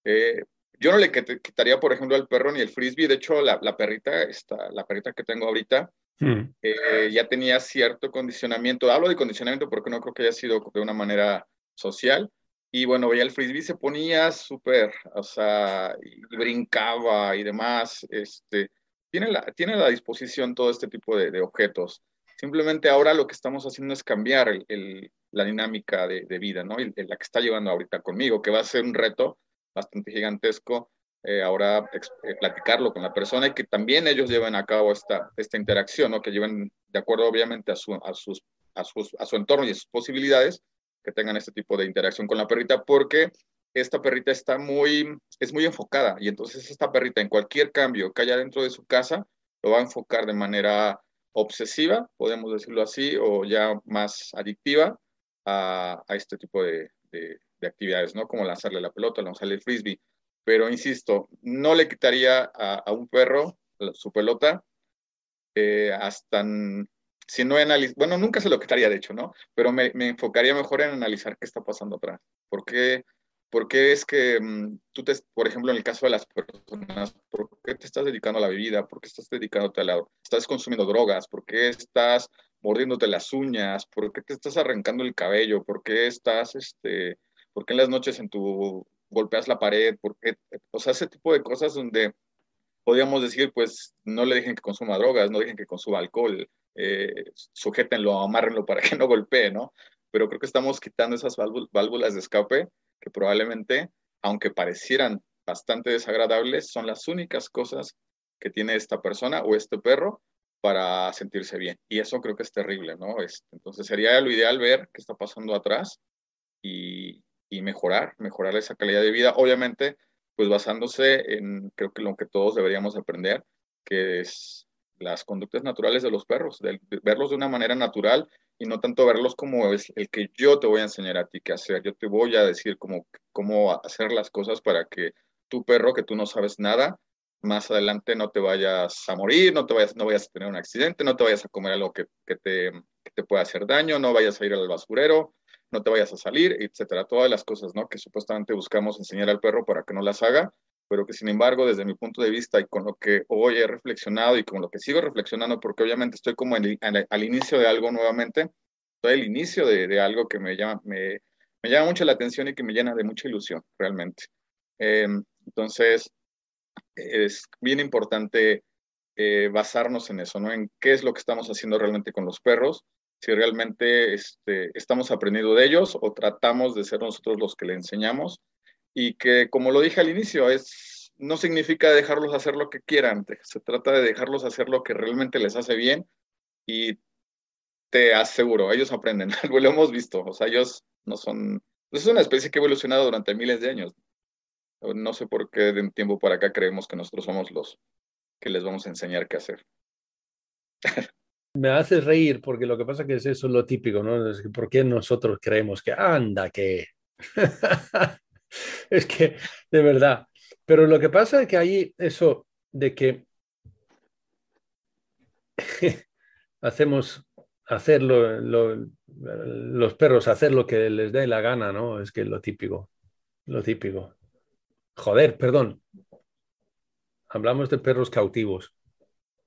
Eh, yo no le quitaría, por ejemplo, al perro ni el frisbee. De hecho, la, perrita, esta, la perrita que tengo ahorita, hmm. eh, ya tenía cierto condicionamiento. Hablo de condicionamiento porque no creo que haya sido de una manera social. Y bueno, veía el frisbee, se ponía súper, o sea, y brincaba y demás. Este, tiene, la, tiene a la disposición todo este tipo de, objetos. Simplemente ahora lo que estamos haciendo es cambiar el, la dinámica de, vida, ¿no? Y, la que está llevando ahorita conmigo, que va a ser un reto bastante gigantesco eh, ahora eh, platicarlo con la persona y que también ellos lleven a cabo esta, esta interacción, ¿no? que lleven de acuerdo obviamente a su, a, sus, a, sus, a su entorno y a sus posibilidades, que tengan este tipo de interacción con la perrita, porque esta perrita está muy, es muy enfocada y entonces esta perrita en cualquier cambio que haya dentro de su casa lo va a enfocar de manera obsesiva, podemos decirlo así, o ya más adictiva a, este tipo de, de, actividades, ¿no? Como lanzarle la pelota, lanzarle el frisbee. Pero insisto, no le quitaría a, a un perro su pelota eh, hasta si no analiz bueno, nunca se lo quitaría de hecho, ¿no? Pero me, me, enfocaría mejor en analizar qué está pasando atrás. ¿Por qué ¿Por qué es que mm, tú, te, por ejemplo, en el caso de las personas, ¿por qué te estás dedicando a la bebida? ¿Por qué estás dedicándote a la... ¿Estás consumiendo drogas? ¿Por qué estás mordiéndote las uñas? ¿Por qué te estás arrancando el cabello? ¿Por qué estás, este, por qué en las noches en tu golpeas la pared? ¿Por qué? O sea, ese tipo de cosas donde podríamos decir, pues, no le dejen que consuma drogas, no dejen que consuma alcohol, eh, sujétenlo, amárrenlo para que no golpee, ¿no? Pero creo que estamos quitando esas válvulas de escape que probablemente, aunque parecieran bastante desagradables, son las únicas cosas que tiene esta persona o este perro para sentirse bien. Y eso creo que es terrible, ¿no? Este, entonces sería lo ideal ver qué está pasando atrás y, y, mejorar, mejorar esa calidad de vida. Obviamente, pues basándose en, creo que lo que todos deberíamos aprender, que es las conductas naturales de los perros, verlos de una manera natural y no tanto verlos como es el que yo te voy a enseñar a ti qué hacer. Yo te voy a decir cómo, cómo hacer las cosas para que tu perro, que tú no sabes nada, más adelante no te vayas a morir, no te vayas, no vayas a tener un accidente, no te vayas a comer algo que, que te, que te pueda hacer daño, no vayas a ir al basurero, no te vayas a salir, etcétera. Todas las cosas, ¿no? Que supuestamente buscamos enseñar al perro para que no las haga, pero que sin embargo, desde mi punto de vista y con lo que hoy he reflexionado y con lo que sigo reflexionando, porque obviamente estoy como al inicio de algo nuevamente, estoy al inicio de, algo que me llama, me, me, llama mucho la atención y que me llena de mucha ilusión, realmente. Em, entonces, es bien importante eh, basarnos en eso, ¿no? En qué es lo que estamos haciendo realmente con los perros, si realmente este, estamos aprendiendo de ellos o tratamos de ser nosotros los que le enseñamos y que, como lo dije al inicio, es, no significa dejarlos hacer lo que quieran, se trata de dejarlos hacer lo que realmente les hace bien y te aseguro, ellos aprenden, lo hemos visto, o sea, ellos no son, es una especie que ha evolucionado durante miles de años. No sé por qué de un tiempo para acá creemos que nosotros somos los que les vamos a enseñar qué hacer. Me hace reír porque lo que pasa que es lo típico, ¿no? Es que ¿Por qué nosotros creemos que anda, que... es que, de verdad. Pero lo que pasa es que hay eso de que hacemos hacer los perros hacer lo que les dé la gana, ¿no? Es que es lo típico, lo típico. Joder, perdón. Hablamos de perros cautivos.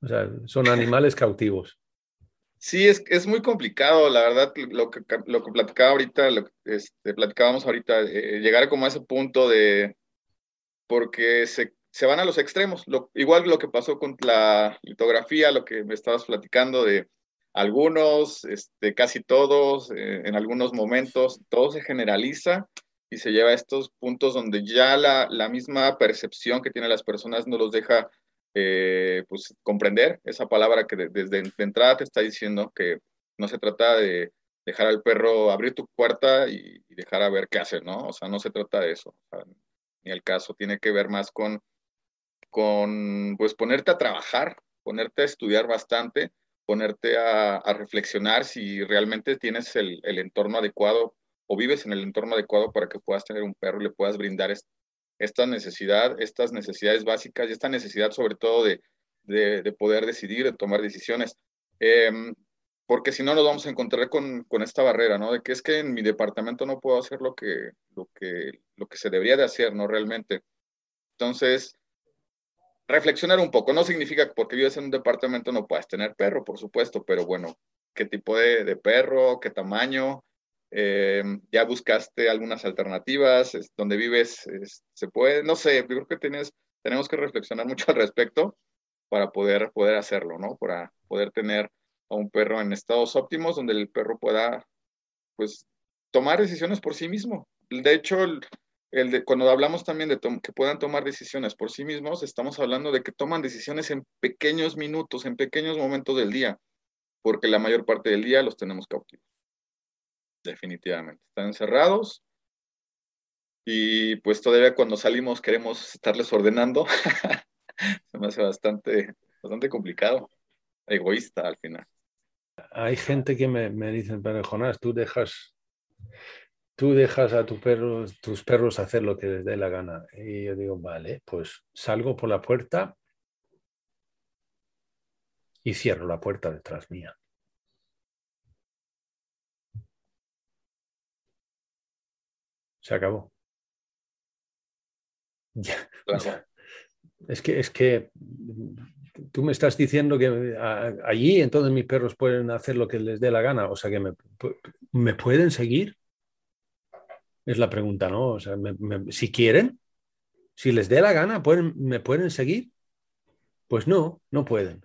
O sea, son animales cautivos. Sí, es, es muy complicado, la verdad, lo que, lo que platicaba ahorita, lo que este, platicábamos ahorita, eh, llegar como a ese punto de, porque se, se van a los extremos, lo, igual lo que pasó con la litografía, lo que me estabas platicando de algunos, este, casi todos, eh, en algunos momentos, todo se generaliza y se lleva a estos puntos donde ya la, la misma percepción que tienen las personas no los deja eh, pues, comprender esa palabra que desde de entrada te está diciendo que no se trata de dejar al perro abrir tu puerta y, dejar a ver qué hace, ¿no? O sea, no se trata de eso. ni el caso, tiene que ver más con, con, pues, ponerte a trabajar, ponerte a estudiar bastante, ponerte a, reflexionar si realmente tienes el, el, entorno adecuado o vives en el entorno adecuado para que puedas tener un perro y le puedas brindar esta necesidad, estas necesidades básicas y esta necesidad sobre todo de, de, poder decidir, de tomar decisiones. Em, porque si no nos vamos a encontrar con, esta barrera, ¿no? De que es que en mi departamento no puedo hacer lo que, lo que, lo que se debería de hacer, ¿no? Realmente. Entonces, reflexionar un poco. No significa que porque vives en un departamento no puedas tener perro, por supuesto, pero bueno, ¿qué tipo de perro? ¿Qué tamaño? Eh, ya buscaste algunas alternativas, donde vives se puede, no sé, yo creo que tienes, tenemos que reflexionar mucho al respecto para poder, poder hacerlo, ¿no? Para poder tener a un perro en estados óptimos donde el perro pueda, pues, tomar decisiones por sí mismo. De hecho, cuando hablamos también de que puedan tomar decisiones por sí mismos, estamos hablando de que toman decisiones en pequeños minutos, en pequeños momentos del día, porque la mayor parte del día los tenemos cautivos definitivamente. Están encerrados y pues todavía cuando salimos queremos estarles ordenando. Se me hace bastante, bastante complicado, egoísta al final. Hay gente que me, me dice, pero Jonás, tú dejas, tú dejas a tu perro, tus perros hacer lo que les dé la gana. Y yo digo, vale, pues salgo por la puerta y cierro la puerta detrás mía. Se acabó. Es que, es que tú me estás diciendo que allí entonces mis perros pueden hacer lo que les dé la gana, o sea que me, me pueden seguir. Es la pregunta, ¿no? O sea, si quieren, si les dé la gana, ¿pueden, ¿me pueden seguir? Pues no, no pueden.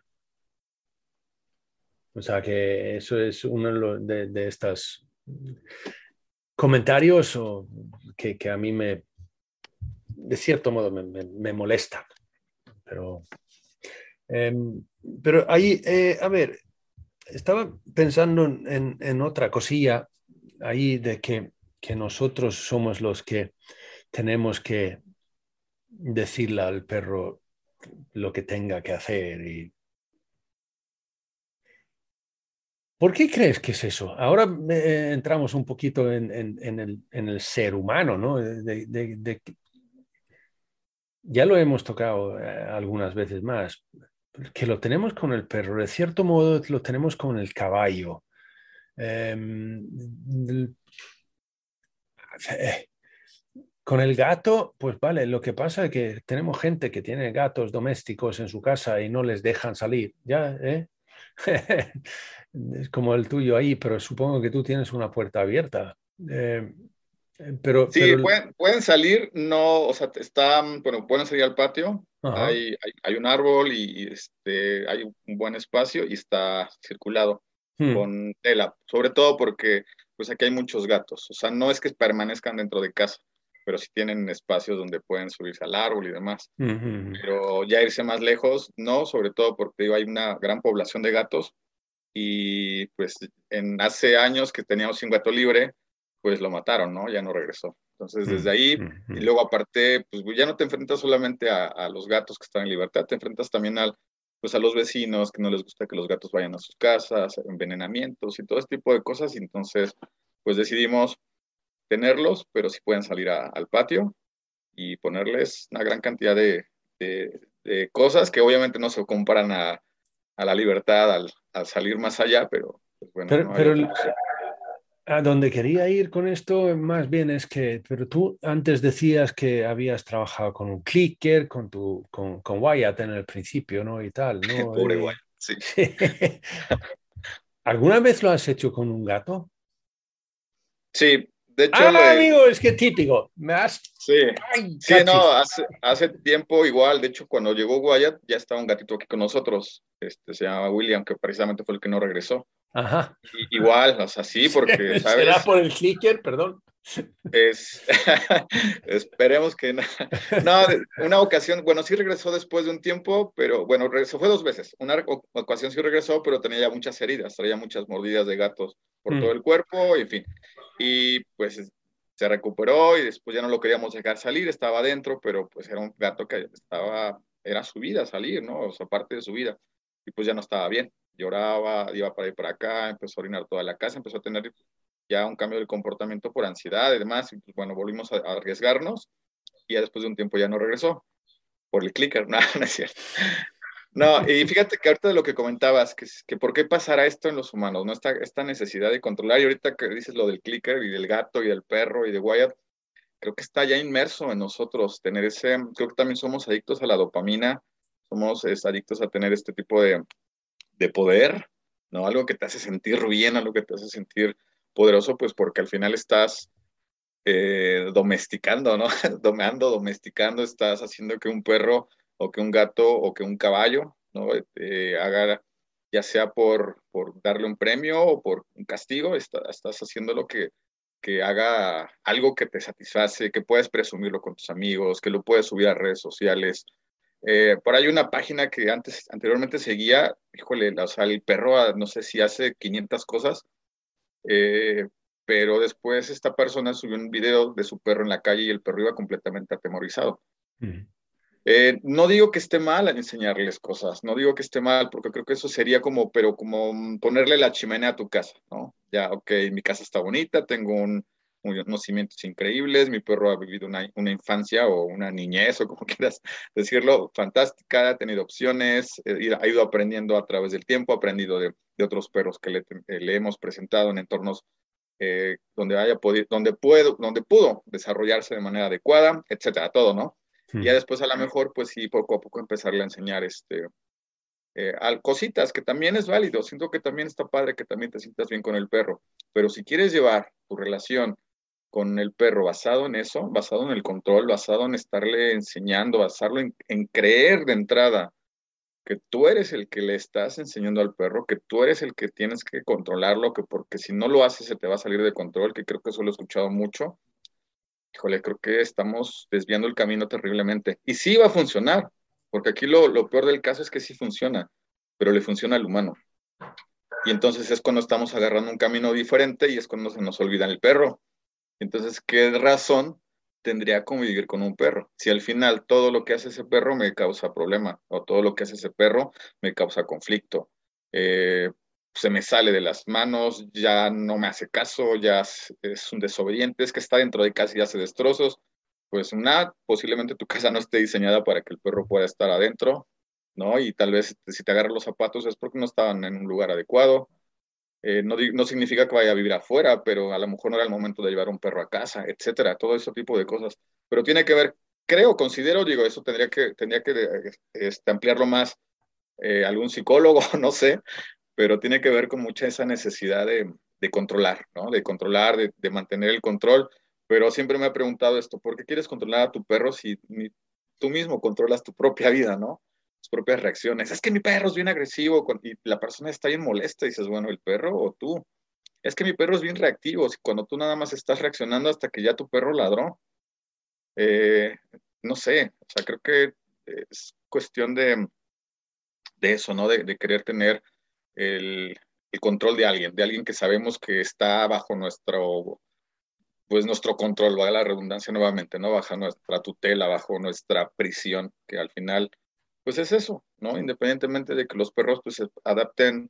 O sea que eso es uno de, de estas comentarios o que, a mí me, de cierto modo, me, me, molesta. Pero, em, pero ahí, eh, a ver, estaba pensando en, en, otra cosilla ahí de que, que nosotros somos los que tenemos que decirle al perro lo que tenga que hacer y ¿Por qué crees que es eso? Ahora eh, entramos un poquito en, el, ser humano, ¿no? ya lo hemos tocado eh, algunas veces más, que lo tenemos con el perro, de cierto modo lo tenemos con el caballo. Em, eh, con el gato, pues vale, lo que pasa es que tenemos gente que tiene gatos domésticos en su casa y no les dejan salir, ¿ya? ¿eh? es como el tuyo ahí, pero supongo que tú tienes una puerta abierta. Eh, pero, sí, Pueden, salir, no, o sea, están, bueno, pueden salir al patio, hay, hay, un árbol y, este, hay un buen espacio y está circulado hmm. con tela, sobre todo porque pues aquí hay muchos gatos, o sea, no es que permanezcan dentro de casa, pero sí tienen espacios donde pueden subirse al árbol y demás. Pero ya irse más lejos, no, sobre todo porque hay una gran población de gatos y pues en hace años que teníamos un gato libre, pues lo mataron, ¿no? Ya no regresó. Entonces desde ahí, y luego aparte, pues ya no te enfrentas solamente a, los gatos que están en libertad, te enfrentas también al, pues a los vecinos que no les gusta que los gatos vayan a sus casas, envenenamientos y todo este tipo de cosas. Y entonces, pues decidimos tenerlos, pero si pueden salir al patio y ponerles una gran cantidad de, cosas que obviamente no se comparan a, la libertad al, salir más allá, pero pues bueno. Pero, a donde quería ir con esto más bien es que, pero tú antes decías que habías trabajado con un clicker, con tu, con, con Wyatt en el principio, ¿no? Y tal, ¿no? Pobre Wyatt, sí. ¿Alguna vez lo has hecho con un gato? Sí, de hecho. Ah, amigo, es que típico. Me has... Sí, sí no, hace, hace, tiempo igual. De hecho, cuando llegó Wyatt, ya estaba un gatito aquí con nosotros. Este, se llama William, que precisamente fue el que no regresó. Ajá. igual, o sea, sí, porque, ¿sabes? ¿Será por el clicker, perdón? Es, esperemos que no. No, una ocasión, bueno, sí regresó después de un tiempo, pero bueno, regresó, fue dos veces. Una ocasión sí regresó, pero tenía ya muchas heridas, traía muchas mordidas de gatos por mm. todo el cuerpo, en fin. Y pues se recuperó y después ya no lo queríamos dejar salir, estaba adentro, pero pues era un gato que estaba, era su vida salir, ¿no? O sea, parte de su vida. Y pues ya no estaba bien lloraba, iba para ir para acá, empezó a orinar toda la casa, empezó a tener ya un cambio de comportamiento por ansiedad y demás, y pues bueno, volvimos a, arriesgarnos y ya después de un tiempo ya no regresó por el clicker, no, no es cierto. No, y fíjate que ahorita de lo que comentabas, que, que por qué pasará esto en los humanos, ¿no? Esta, esta necesidad de controlar, y ahorita que dices lo del clicker y del gato y del perro y de Wyatt, creo que está ya inmerso en nosotros tener ese, creo que también somos adictos a la dopamina, somos adictos a tener este tipo de, de poder, ¿no? Algo que te hace sentir bien, algo que te hace sentir poderoso, pues porque al final estás eh, domesticando, ¿no? Domeando, domesticando, estás haciendo que un perro o que un gato o que un caballo, ¿no? Eh, haga, ya sea por, por darle un premio o por un castigo, estás haciendo lo que, que haga algo que te satisface, que puedes presumirlo con tus amigos, que lo puedes subir a redes sociales, eh, por ahí una página que antes, anteriormente seguía, híjole, o sea, el perro, ah, no sé si hace 500 cosas, eh, pero después esta persona subió un video de su perro en la calle y el perro iba completamente atemorizado. Eh, no digo que esté mal enseñarles cosas, no digo que esté mal, porque creo que eso sería como, pero como ponerle la chimenea a tu casa, ¿no? Ya, ok, mi casa está bonita, tengo un, unos cimientos increíbles, mi perro ha vivido una, infancia o una niñez o como quieras decirlo, fantástica, ha tenido opciones, eh, ha ido aprendiendo a través del tiempo, ha aprendido de, otros perros que le, eh, le, hemos presentado en entornos eh, donde haya podido, donde puedo, donde pudo desarrollarse de manera adecuada, etcétera, todo, ¿no? Y ya después a lo mejor, pues sí, poco a poco empezarle a enseñar este, eh, cositas, que también es válido. Siento que también está padre que también te sientas bien con el perro. Pero si quieres llevar tu relación con el perro basado en eso, basado en el control, basado en estarle enseñando, basarlo en, creer de entrada que tú eres el que le estás enseñando al perro, que tú eres el que tienes que controlarlo, que porque si no lo haces se te va a salir de control, que creo que eso lo he escuchado mucho. Híjole, creo que estamos desviando el camino terriblemente. Y sí va a funcionar, porque aquí lo, peor del caso es que sí funciona, pero le funciona al humano. Y entonces es cuando estamos agarrando un camino diferente y es cuando se nos olvida el perro. Entonces, ¿qué razón tendría convivir con un perro? Si al final todo lo que hace ese perro me causa problema o todo lo que hace ese perro me causa conflicto. Eh, se me sale de las manos, ya no me hace caso, ya es un desobediente, es que está dentro de casa y hace destrozos. Pues nada, posiblemente tu casa no esté diseñada para que el perro pueda estar adentro, ¿no? Y tal vez si te agarra los zapatos es porque no estaban en un lugar adecuado. Eh, no, no, significa que vaya a vivir afuera, pero a lo mejor no era el momento de llevar un perro a casa, etcétera, todo ese tipo de cosas. Pero tiene que ver, creo, considero, digo, eso tendría que, tendría que este, ampliarlo más eh, algún psicólogo, no sé, pero tiene que ver con mucha esa necesidad de, de controlar, ¿no? De controlar, de, de, mantener el control. Pero siempre me he preguntado esto, ¿por qué quieres controlar a tu perro si tú mismo controlas tu propia vida, ¿no? propias reacciones. Es que mi perro es bien agresivo y la persona está bien molesta y dices, bueno, el perro o tú. Es que mi perro es bien reactivo. Cuando tú nada más estás reaccionando hasta que ya tu perro ladró. Eh, no sé, o sea, creo que es cuestión de, de eso, ¿no? De, querer tener el, control de alguien, de alguien que sabemos que está bajo nuestro, pues nuestro control, va la redundancia nuevamente, ¿no? Bajo nuestra tutela, bajo nuestra prisión, que al final pues es eso, ¿no? Independientemente de que los perros pues, se adapten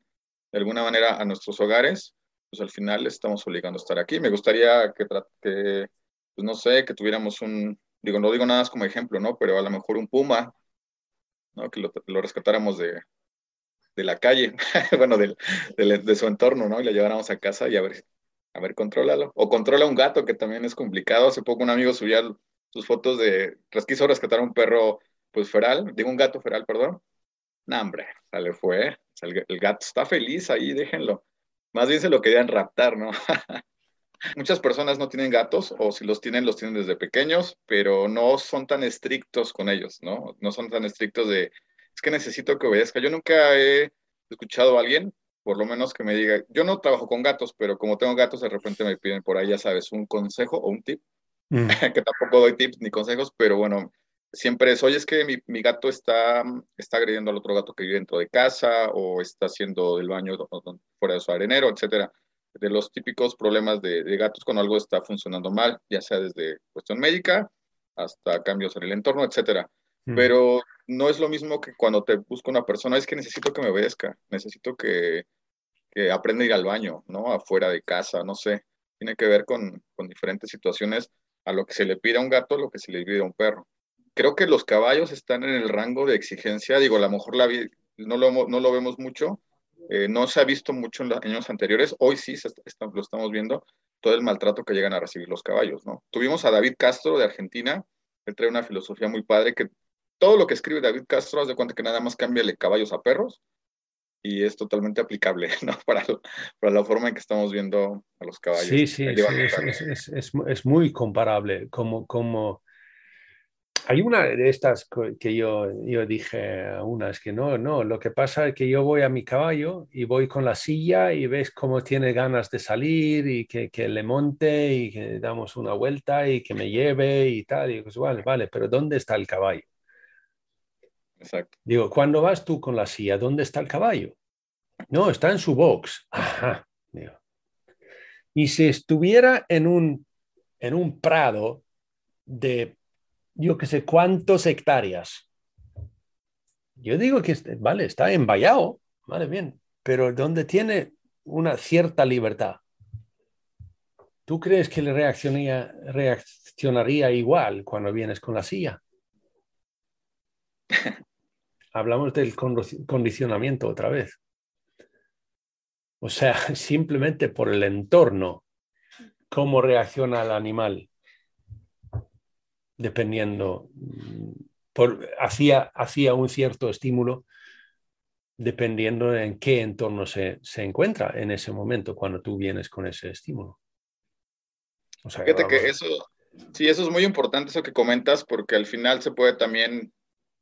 de alguna manera a nuestros hogares, pues al final estamos obligando a estar aquí. Me gustaría que, que pues no sé, que tuviéramos un, digo, no digo nada como ejemplo, ¿no? Pero a lo mejor un puma, ¿no? Que lo rescatáramos de, de la calle, bueno, de, su entorno, ¿no? Y lo lleváramos a casa y a ver, a ver, contrólalo. O controla un gato, que también es complicado. Hace poco un amigo subía sus fotos de, quiso rescatar un perro, pues, feral, digo, un gato feral, perdón. No, hombre, se le fue. el, el, gato está feliz ahí, déjenlo. Más bien se lo querían raptar, ¿no? Muchas personas no tienen gatos, o si los tienen, los tienen desde pequeños, pero no son tan estrictos con ellos, ¿no? No son tan estrictos de, es que necesito que obedezca. Yo nunca he escuchado a alguien, por lo menos que me diga, yo no trabajo con gatos, pero como tengo gatos, de repente me piden por ahí, ya sabes, un consejo o un tip, mm. que tampoco doy tips ni consejos, pero bueno, siempre es, oye, es que mi, mi, gato está, está agrediendo al otro gato que vive dentro de casa o está haciendo el baño fuera de su arenero, etcétera. De los típicos problemas de, de, gatos cuando algo está funcionando mal, ya sea desde cuestión médica hasta cambios en el entorno, etcétera. Mm. Pero no es lo mismo que cuando te busca una persona, es que necesito que me obedezca, necesito que, que aprenda a ir al baño, ¿no? Afuera de casa, no sé. Tiene que ver con, con diferentes situaciones a lo que se le pide a un gato, a lo que se le pide a un perro. Creo que los caballos están en el rango de exigencia, digo, a lo mejor la no, lo, no lo vemos mucho, eh, no se ha visto mucho en los años anteriores, hoy sí se está, lo estamos viendo, todo el maltrato que llegan a recibir los caballos, ¿no? Tuvimos a David Castro de Argentina, él trae una filosofía muy padre que todo lo que escribe David Castro, haz de cuenta que nada más cámbiale caballos a perros y es totalmente aplicable ¿no? para, para la forma en que estamos viendo a los caballos. Sí, sí, es, es, es, muy comparable. Como, como hay una de estas que yo, yo dije a una, es que no, no, lo que pasa es que yo voy a mi caballo y voy con la silla y ves cómo tiene ganas de salir y que, que le monte y que damos una vuelta y que me lleve y tal. Y pues vale, vale, pero ¿dónde está el caballo? Digo, cuando vas tú con la silla, ¿dónde está el caballo? No, está en su box. Ajá. Y si estuviera en un, en un prado de yo que sé cuántos hectáreas, yo digo que, vale, está envallado, vale, bien, pero donde tiene una cierta libertad. ¿Tú crees que le reaccionaría igual cuando vienes con la silla? hablamos del condicionamiento otra vez. O sea, simplemente por el entorno, cómo reacciona el animal, dependiendo, mm, por, hacia, hacia un cierto estímulo, dependiendo en qué entorno se, se, encuentra en ese momento cuando tú vienes con ese estímulo. O sea, Fíjate que eso, sí, eso es muy importante, eso que comentas, porque al final se puede también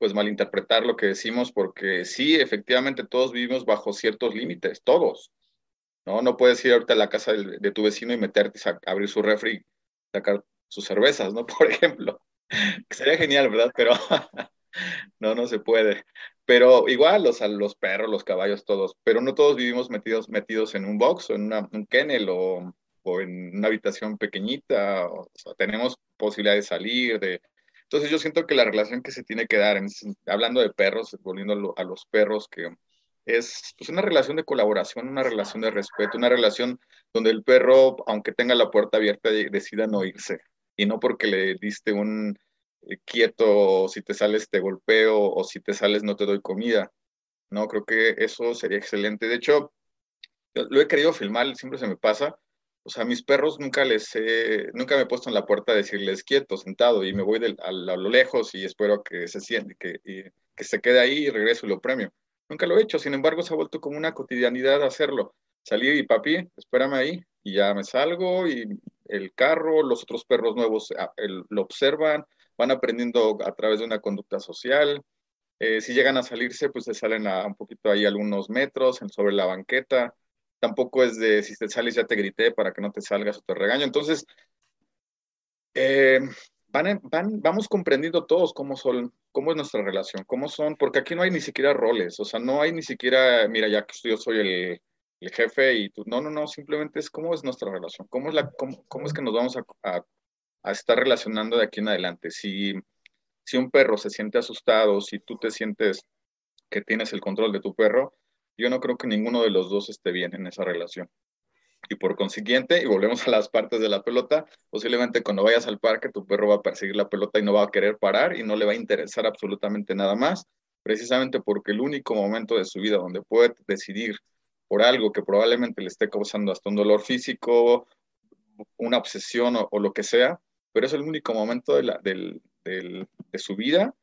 pues malinterpretar lo que decimos, porque sí, efectivamente todos vivimos bajo ciertos límites, todos. ¿no? No puedes ir ahorita a la casa de, tu vecino y meterte, a abrir su refri sacar sus cervezas, ¿no? Por ejemplo. Sería genial, ¿verdad? Pero no, no se puede. Pero igual, los, los perros, los caballos, todos. Pero no todos vivimos metidos, metidos en un box o en un kennel o, en una habitación pequeñita. Tenemos posibilidad de salir, de, entonces yo siento que la relación que se tiene que dar, hablando de perros, volviendo a, los perros, que es pues, una relación de colaboración, una relación de respeto, una relación donde el perro, aunque tenga la puerta abierta, decida no irse. Y no porque le diste un eh, quieto, o si te sales te golpeo, o si te sales no te doy comida. No, creo que eso sería excelente. De hecho, lo he querido filmar, siempre se me pasa, o sea, mis perros nunca les he, nunca me he puesto en la puerta a decirles quieto, sentado, y me voy a, lo lejos y espero que se siente, que, que se quede ahí y regreso y lo premio. Nunca lo he hecho, sin embargo, se ha vuelto como una cotidianidad hacerlo. Salí y papi, espérame ahí, y ya me salgo, y el carro, los otros perros nuevos ah, lo observan, van aprendiendo a través de una conducta social. Eh, si llegan a salirse, pues se salen a un poquito ahí algunos metros sobre la banqueta tampoco es de si te sales ya te grité para que no te salgas o te regaño. Entonces, eh, van, vamos comprendiendo todos cómo son, cómo es nuestra relación, cómo son, porque aquí no hay ni siquiera roles, o sea, no hay ni siquiera, mira, ya que yo soy el, jefe y tú, no, no, no, simplemente es cómo es nuestra relación, cómo es, la, cómo, cómo es que nos vamos a, a, a, estar relacionando de aquí en adelante. Si, si un perro se siente asustado, si tú te sientes que tienes el control de tu perro, yo no creo que ninguno de los dos esté bien en esa relación. Y por consiguiente, y volvemos a las partes de la pelota, posiblemente cuando vayas al parque tu perro va a perseguir la pelota y no va a querer parar y no le va a interesar absolutamente nada más, precisamente porque el único momento de su vida donde puede decidir por algo que probablemente le esté causando hasta un dolor físico, una obsesión o, lo que sea, pero es el único momento de, la, del, del, de su vida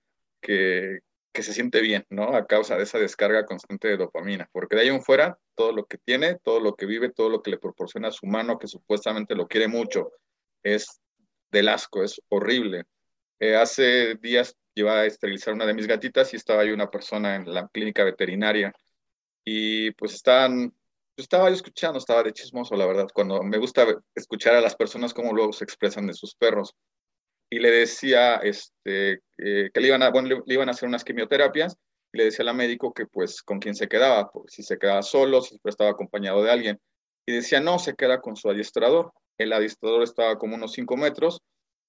que, que se siente bien, ¿no? A causa de esa descarga constante de dopamina, porque de ahí en fuera, todo lo que tiene, todo lo que vive, todo lo que le proporciona su mano, que supuestamente lo quiere mucho, es del asco, es horrible. Eh, hace días iba a esterilizar una de mis gatitas y estaba ahí una persona en la clínica veterinaria y pues estaban, pues, estaba yo escuchando, estaba de chismoso, la verdad, cuando me gusta escuchar a las personas cómo luego se expresan de sus perros y le decía este, que le iban, a, bueno, le, iban a hacer unas quimioterapias y le decía al médico que pues con quién se quedaba, si se quedaba solo, si estaba acompañado de alguien. Y decía, no, se queda con su adiestrador. El adiestrador estaba como unos 5 metros,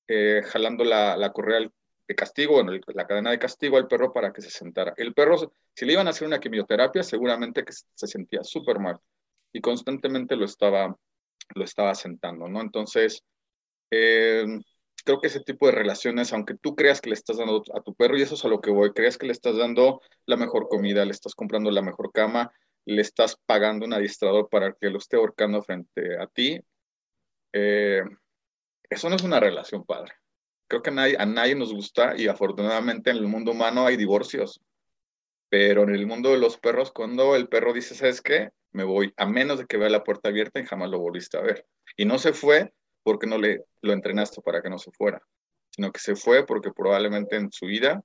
eh, jalando la, la, correa de castigo, la cadena de castigo al perro para que se sentara. El perro, si le iban a hacer una quimioterapia, seguramente que se sentía súper mal y constantemente lo estaba, lo estaba sentando, ¿no? Entonces, eh, creo que ese tipo de relaciones, aunque tú creas que le estás dando a tu perro, y eso es a lo que voy, creas que le estás dando la mejor comida, le estás comprando la mejor cama, le estás pagando un adiestrador para que lo esté ahorcando frente a ti, eh, eso no es una relación padre. Creo que a nadie, a nadie nos gusta y afortunadamente en el mundo humano hay divorcios, pero en el mundo de los perros, cuando el perro dice, ¿sabes qué? Me voy, a menos de que vea la puerta abierta y jamás lo volviste a ver. Y no se fue porque no le lo entrenaste para que no se fuera, sino que se fue porque probablemente en su vida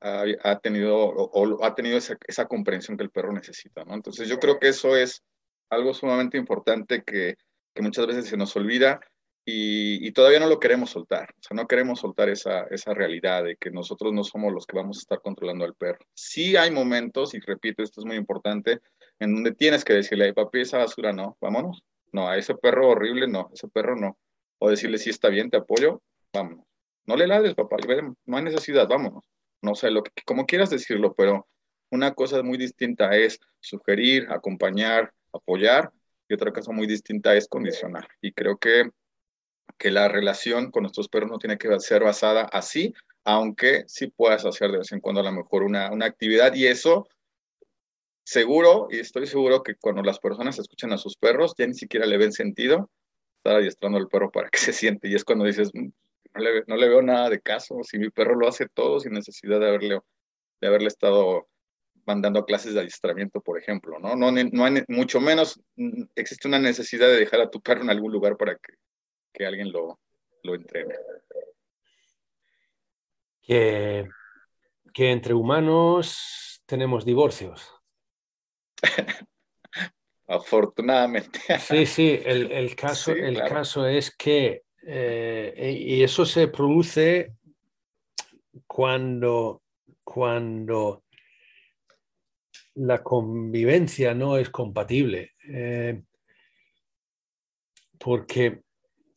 ha, tenido o, ha tenido esa, esa, comprensión que el perro necesita, ¿no? Entonces yo creo que eso es algo sumamente importante que, que muchas veces se nos olvida y, y, todavía no lo queremos soltar, o sea, no queremos soltar esa, esa realidad de que nosotros no somos los que vamos a estar controlando al perro. Sí hay momentos, y repito, esto es muy importante, en donde tienes que decirle, papi, esa basura no, vámonos. No, a ese perro horrible no, ese perro no o decirle si está bien, te apoyo, vámonos. No le ladres, papá, no hay necesidad, vámonos. No sé, lo que, como quieras decirlo, pero una cosa muy distinta es sugerir, acompañar, apoyar, y otra cosa muy distinta es condicionar. Y creo que, que la relación con nuestros perros no tiene que ser basada así, aunque sí puedas hacer de vez en cuando a lo mejor una, una actividad, y eso seguro, y estoy seguro que cuando las personas escuchan a sus perros, ya ni siquiera le ven sentido estar adiestrando al perro para que se siente. Y es cuando dices, mm, no le, veo nada de caso, si mi perro lo hace todo sin necesidad de haberle, de haberle estado mandando clases de adiestramiento, por ejemplo, ¿no? No, no mucho menos mm, existe una necesidad de dejar a tu perro en algún lugar para que, que alguien lo, lo entrene. Que, que entre humanos tenemos divorcios. afortunadamente. Sí, sí, el, el caso, el caso es que, eh, y eso se produce cuando, cuando la convivencia no es compatible, eh, porque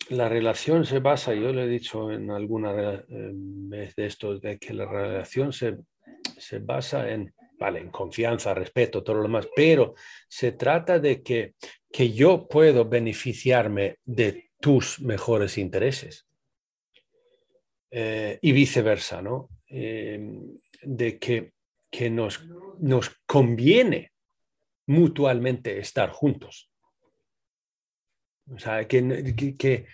la relación se basa, yo le he dicho en alguna vez de esto, de que la relación se, se basa en vale, en confianza, respeto, todo lo demás, pero se trata de que, que yo puedo beneficiarme de tus mejores intereses. Eh, y viceversa, ¿no? Eh, de que, que nos, nos conviene mutuamente estar juntos. O sea, que, que,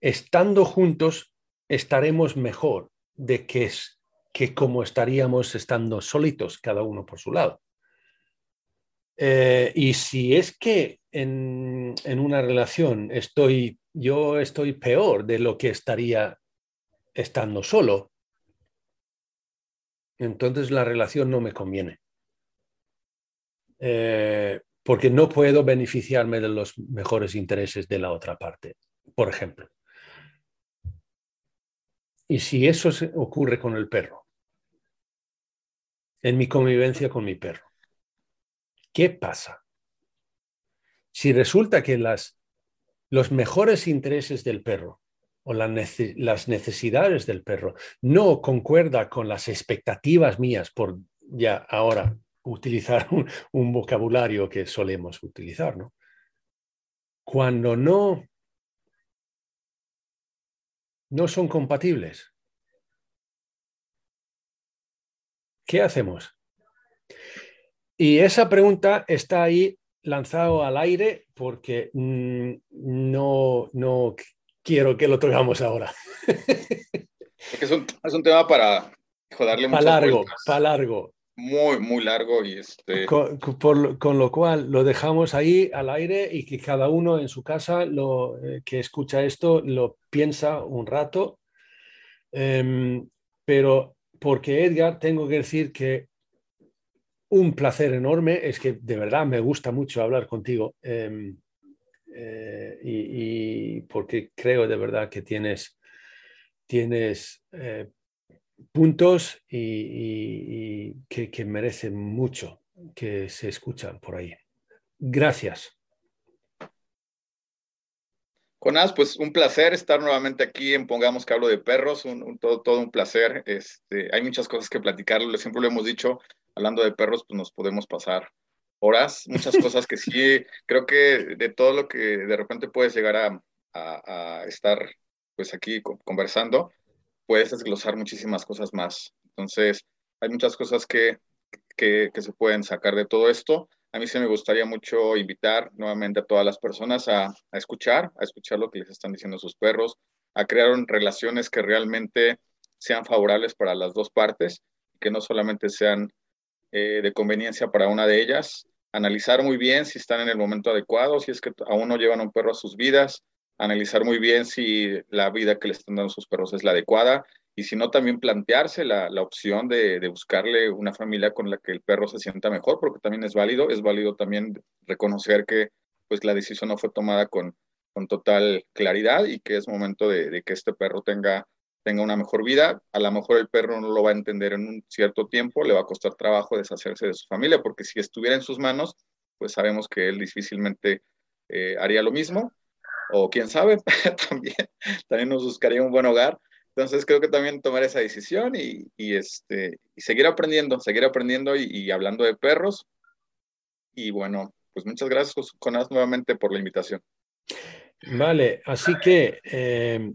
estando juntos estaremos mejor de que que como estaríamos estando solitos, cada uno por su lado. Eh, y si es que en, una relación estoy, yo estoy peor de lo que estaría estando solo, entonces la relación no me conviene. Eh, porque no puedo beneficiarme de los mejores intereses de la otra parte, por ejemplo. Y si eso ocurre con el perro, en mi convivencia con mi perro. ¿Qué pasa? Si resulta que las, los mejores intereses del perro o las necesidades del perro no concuerda con las expectativas mías por ya ahora utilizar un, vocabulario que solemos utilizar, ¿no? Cuando no, no son compatibles, ¿qué hacemos? Y esa pregunta está ahí lanzado al aire porque mm, no, no quiero que lo tocamos ahora. es, un, es un tema para darle Para largo, para largo. Muy, muy largo y este... Con, con, lo cual lo dejamos ahí al aire y que cada uno en su casa lo, eh, que escucha esto lo piensa un rato. Em, pero porque Edgar, tengo que decir que un placer enorme, es que de verdad me gusta mucho hablar contigo em, eh, y, porque creo de verdad que tienes, tienes eh, puntos y, que, merecen mucho que se escuchan por ahí. Gracias. Conás, pues un placer estar nuevamente aquí en Pongamos que hablo de perros, un, todo, todo un placer. Este, hay muchas cosas que platicar, siempre lo hemos dicho, hablando de perros, pues nos podemos pasar horas, muchas cosas que sí, creo que de todo lo que de repente puedes llegar a, estar pues aquí conversando, puedes desglosar muchísimas cosas más. Entonces, hay muchas cosas que, que, se pueden sacar de todo esto. A mí sí me gustaría mucho invitar nuevamente a todas las personas a, escuchar, a escuchar lo que les están diciendo sus perros, a crear relaciones que realmente sean favorables para las dos partes, que no solamente sean eh, de conveniencia para una de ellas, analizar muy bien si están en el momento adecuado, si es que aún no llevan un perro a sus vidas, analizar muy bien si la vida que le están dando sus perros es la adecuada y si no, también plantearse la, la opción de, de, buscarle una familia con la que el perro se sienta mejor, porque también es válido, es válido también reconocer que pues la decisión no fue tomada con, con total claridad y que es momento de, de que este perro tenga tenga una mejor vida. A lo mejor el perro no lo va a entender en un cierto tiempo, le va a costar trabajo deshacerse de su familia, porque si estuviera en sus manos, pues sabemos que él difícilmente eh, haría lo mismo, o quién sabe, también, también nos buscaría un buen hogar. Entonces creo que también tomar esa decisión y, este, y seguir aprendiendo, seguir aprendiendo y, hablando de perros. Y bueno, pues muchas gracias, Conas, nuevamente por la invitación. Vale, así que eh,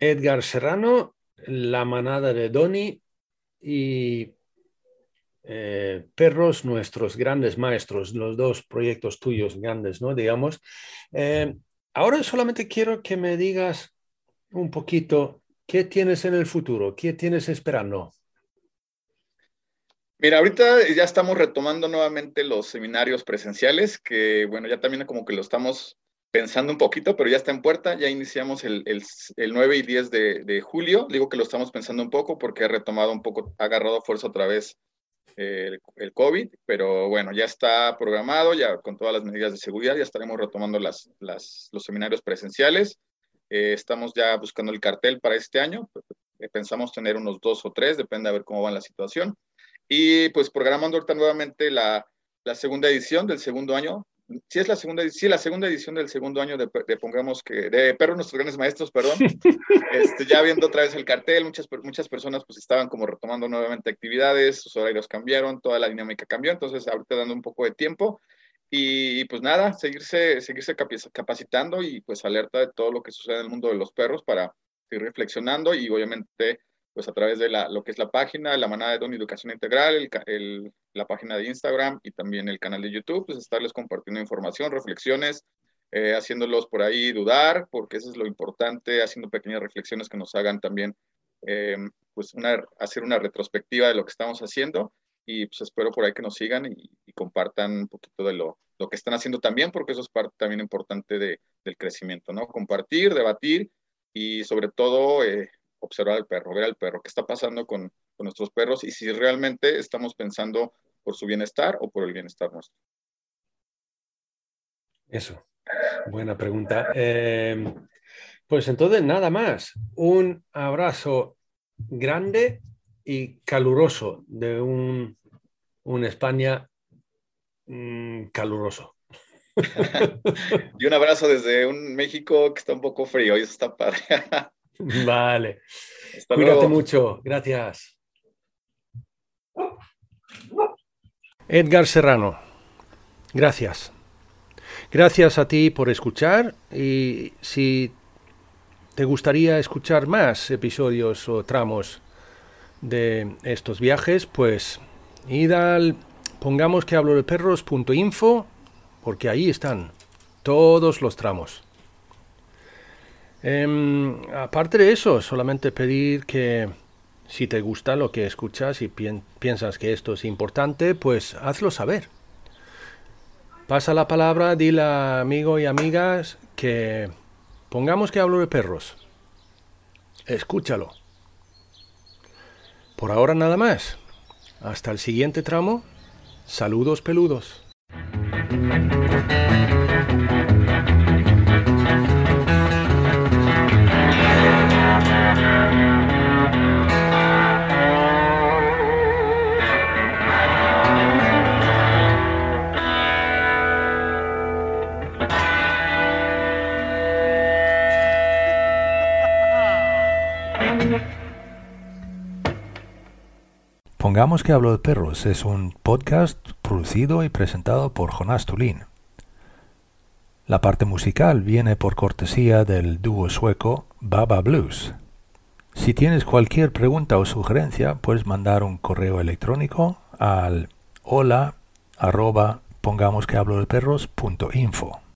Edgar Serrano, La manada de Doni y eh, Perros, nuestros grandes maestros, los dos proyectos tuyos grandes, ¿no? Digamos. Eh, ahora solamente quiero que me digas un poquito. Qué tienes en el futuro, qué tienes esperando. Mira, ahorita ya estamos retomando nuevamente los seminarios presenciales, que bueno, ya también como que lo estamos pensando un poquito, pero ya está en puerta, ya iniciamos el, el, el 9 y 10 de, julio, digo que lo estamos pensando un poco porque ha retomado un poco, ha agarrado fuerza otra vez el, el, COVID, pero bueno, ya está programado, ya con todas las medidas de seguridad, ya estaremos retomando las, las, los seminarios presenciales, eh, estamos ya buscando el cartel para este año, eh, pensamos tener unos dos o tres, depende a ver cómo va la situación, y pues programando ahorita nuevamente la, la segunda edición del segundo año si es la segunda, sí, la segunda edición del segundo año de, pongamos que, de Perro Nuestros Grandes Maestros, perdón, este, ya viendo otra vez el cartel, muchas, muchas personas pues estaban como retomando nuevamente actividades, sus horarios cambiaron, toda la dinámica cambió, entonces ahorita dando un poco de tiempo y, pues nada, seguirse, seguirse capacitando y pues alerta de todo lo que sucede en el mundo de los perros para seguir reflexionando y obviamente pues a través de la, lo que es la página, la manada de Don Educación Integral, el, la página de Instagram y también el canal de YouTube, pues estarles compartiendo información, reflexiones, eh, haciéndolos por ahí dudar, porque eso es lo importante, haciendo pequeñas reflexiones que nos hagan también, eh, pues una, hacer una retrospectiva de lo que estamos haciendo y pues espero por ahí que nos sigan y, compartan un poquito de lo, lo, que están haciendo también, porque eso es parte también importante de, del crecimiento, ¿no? Compartir, debatir y sobre todo eh, observar al perro, ver al perro, qué está pasando con, con, nuestros perros y si realmente estamos pensando por su bienestar o por el bienestar nuestro. Eso, buena pregunta. Eh, pues entonces, nada más. Un abrazo grande y caluroso de un, un España mmm, caluroso. y un abrazo desde un México que está un poco frío y eso está padre. Vale. Cuídate mucho. Gracias. Edgar Serrano, gracias. Gracias a ti por escuchar y si te gustaría escuchar más episodios o tramos de estos viajes, pues id al pongamos que hablo de perros.info porque ahí están todos los tramos. Em, aparte de eso, solamente pedir que si te gusta lo que escuchas y piensas que esto es importante, pues hazlo saber. Pasa la palabra, dile a amigos y amigas que pongamos que hablo de perros. Escúchalo. Por ahora nada más. Hasta el siguiente tramo. Saludos peludos. Pongamos que hablo de perros es un podcast producido y presentado por Jonás Tulín. La parte musical viene por cortesía del dúo sueco Baba Blues. Si tienes cualquier pregunta o sugerencia, puedes mandar un correo electrónico al hola arroba pongamos que hablo de perros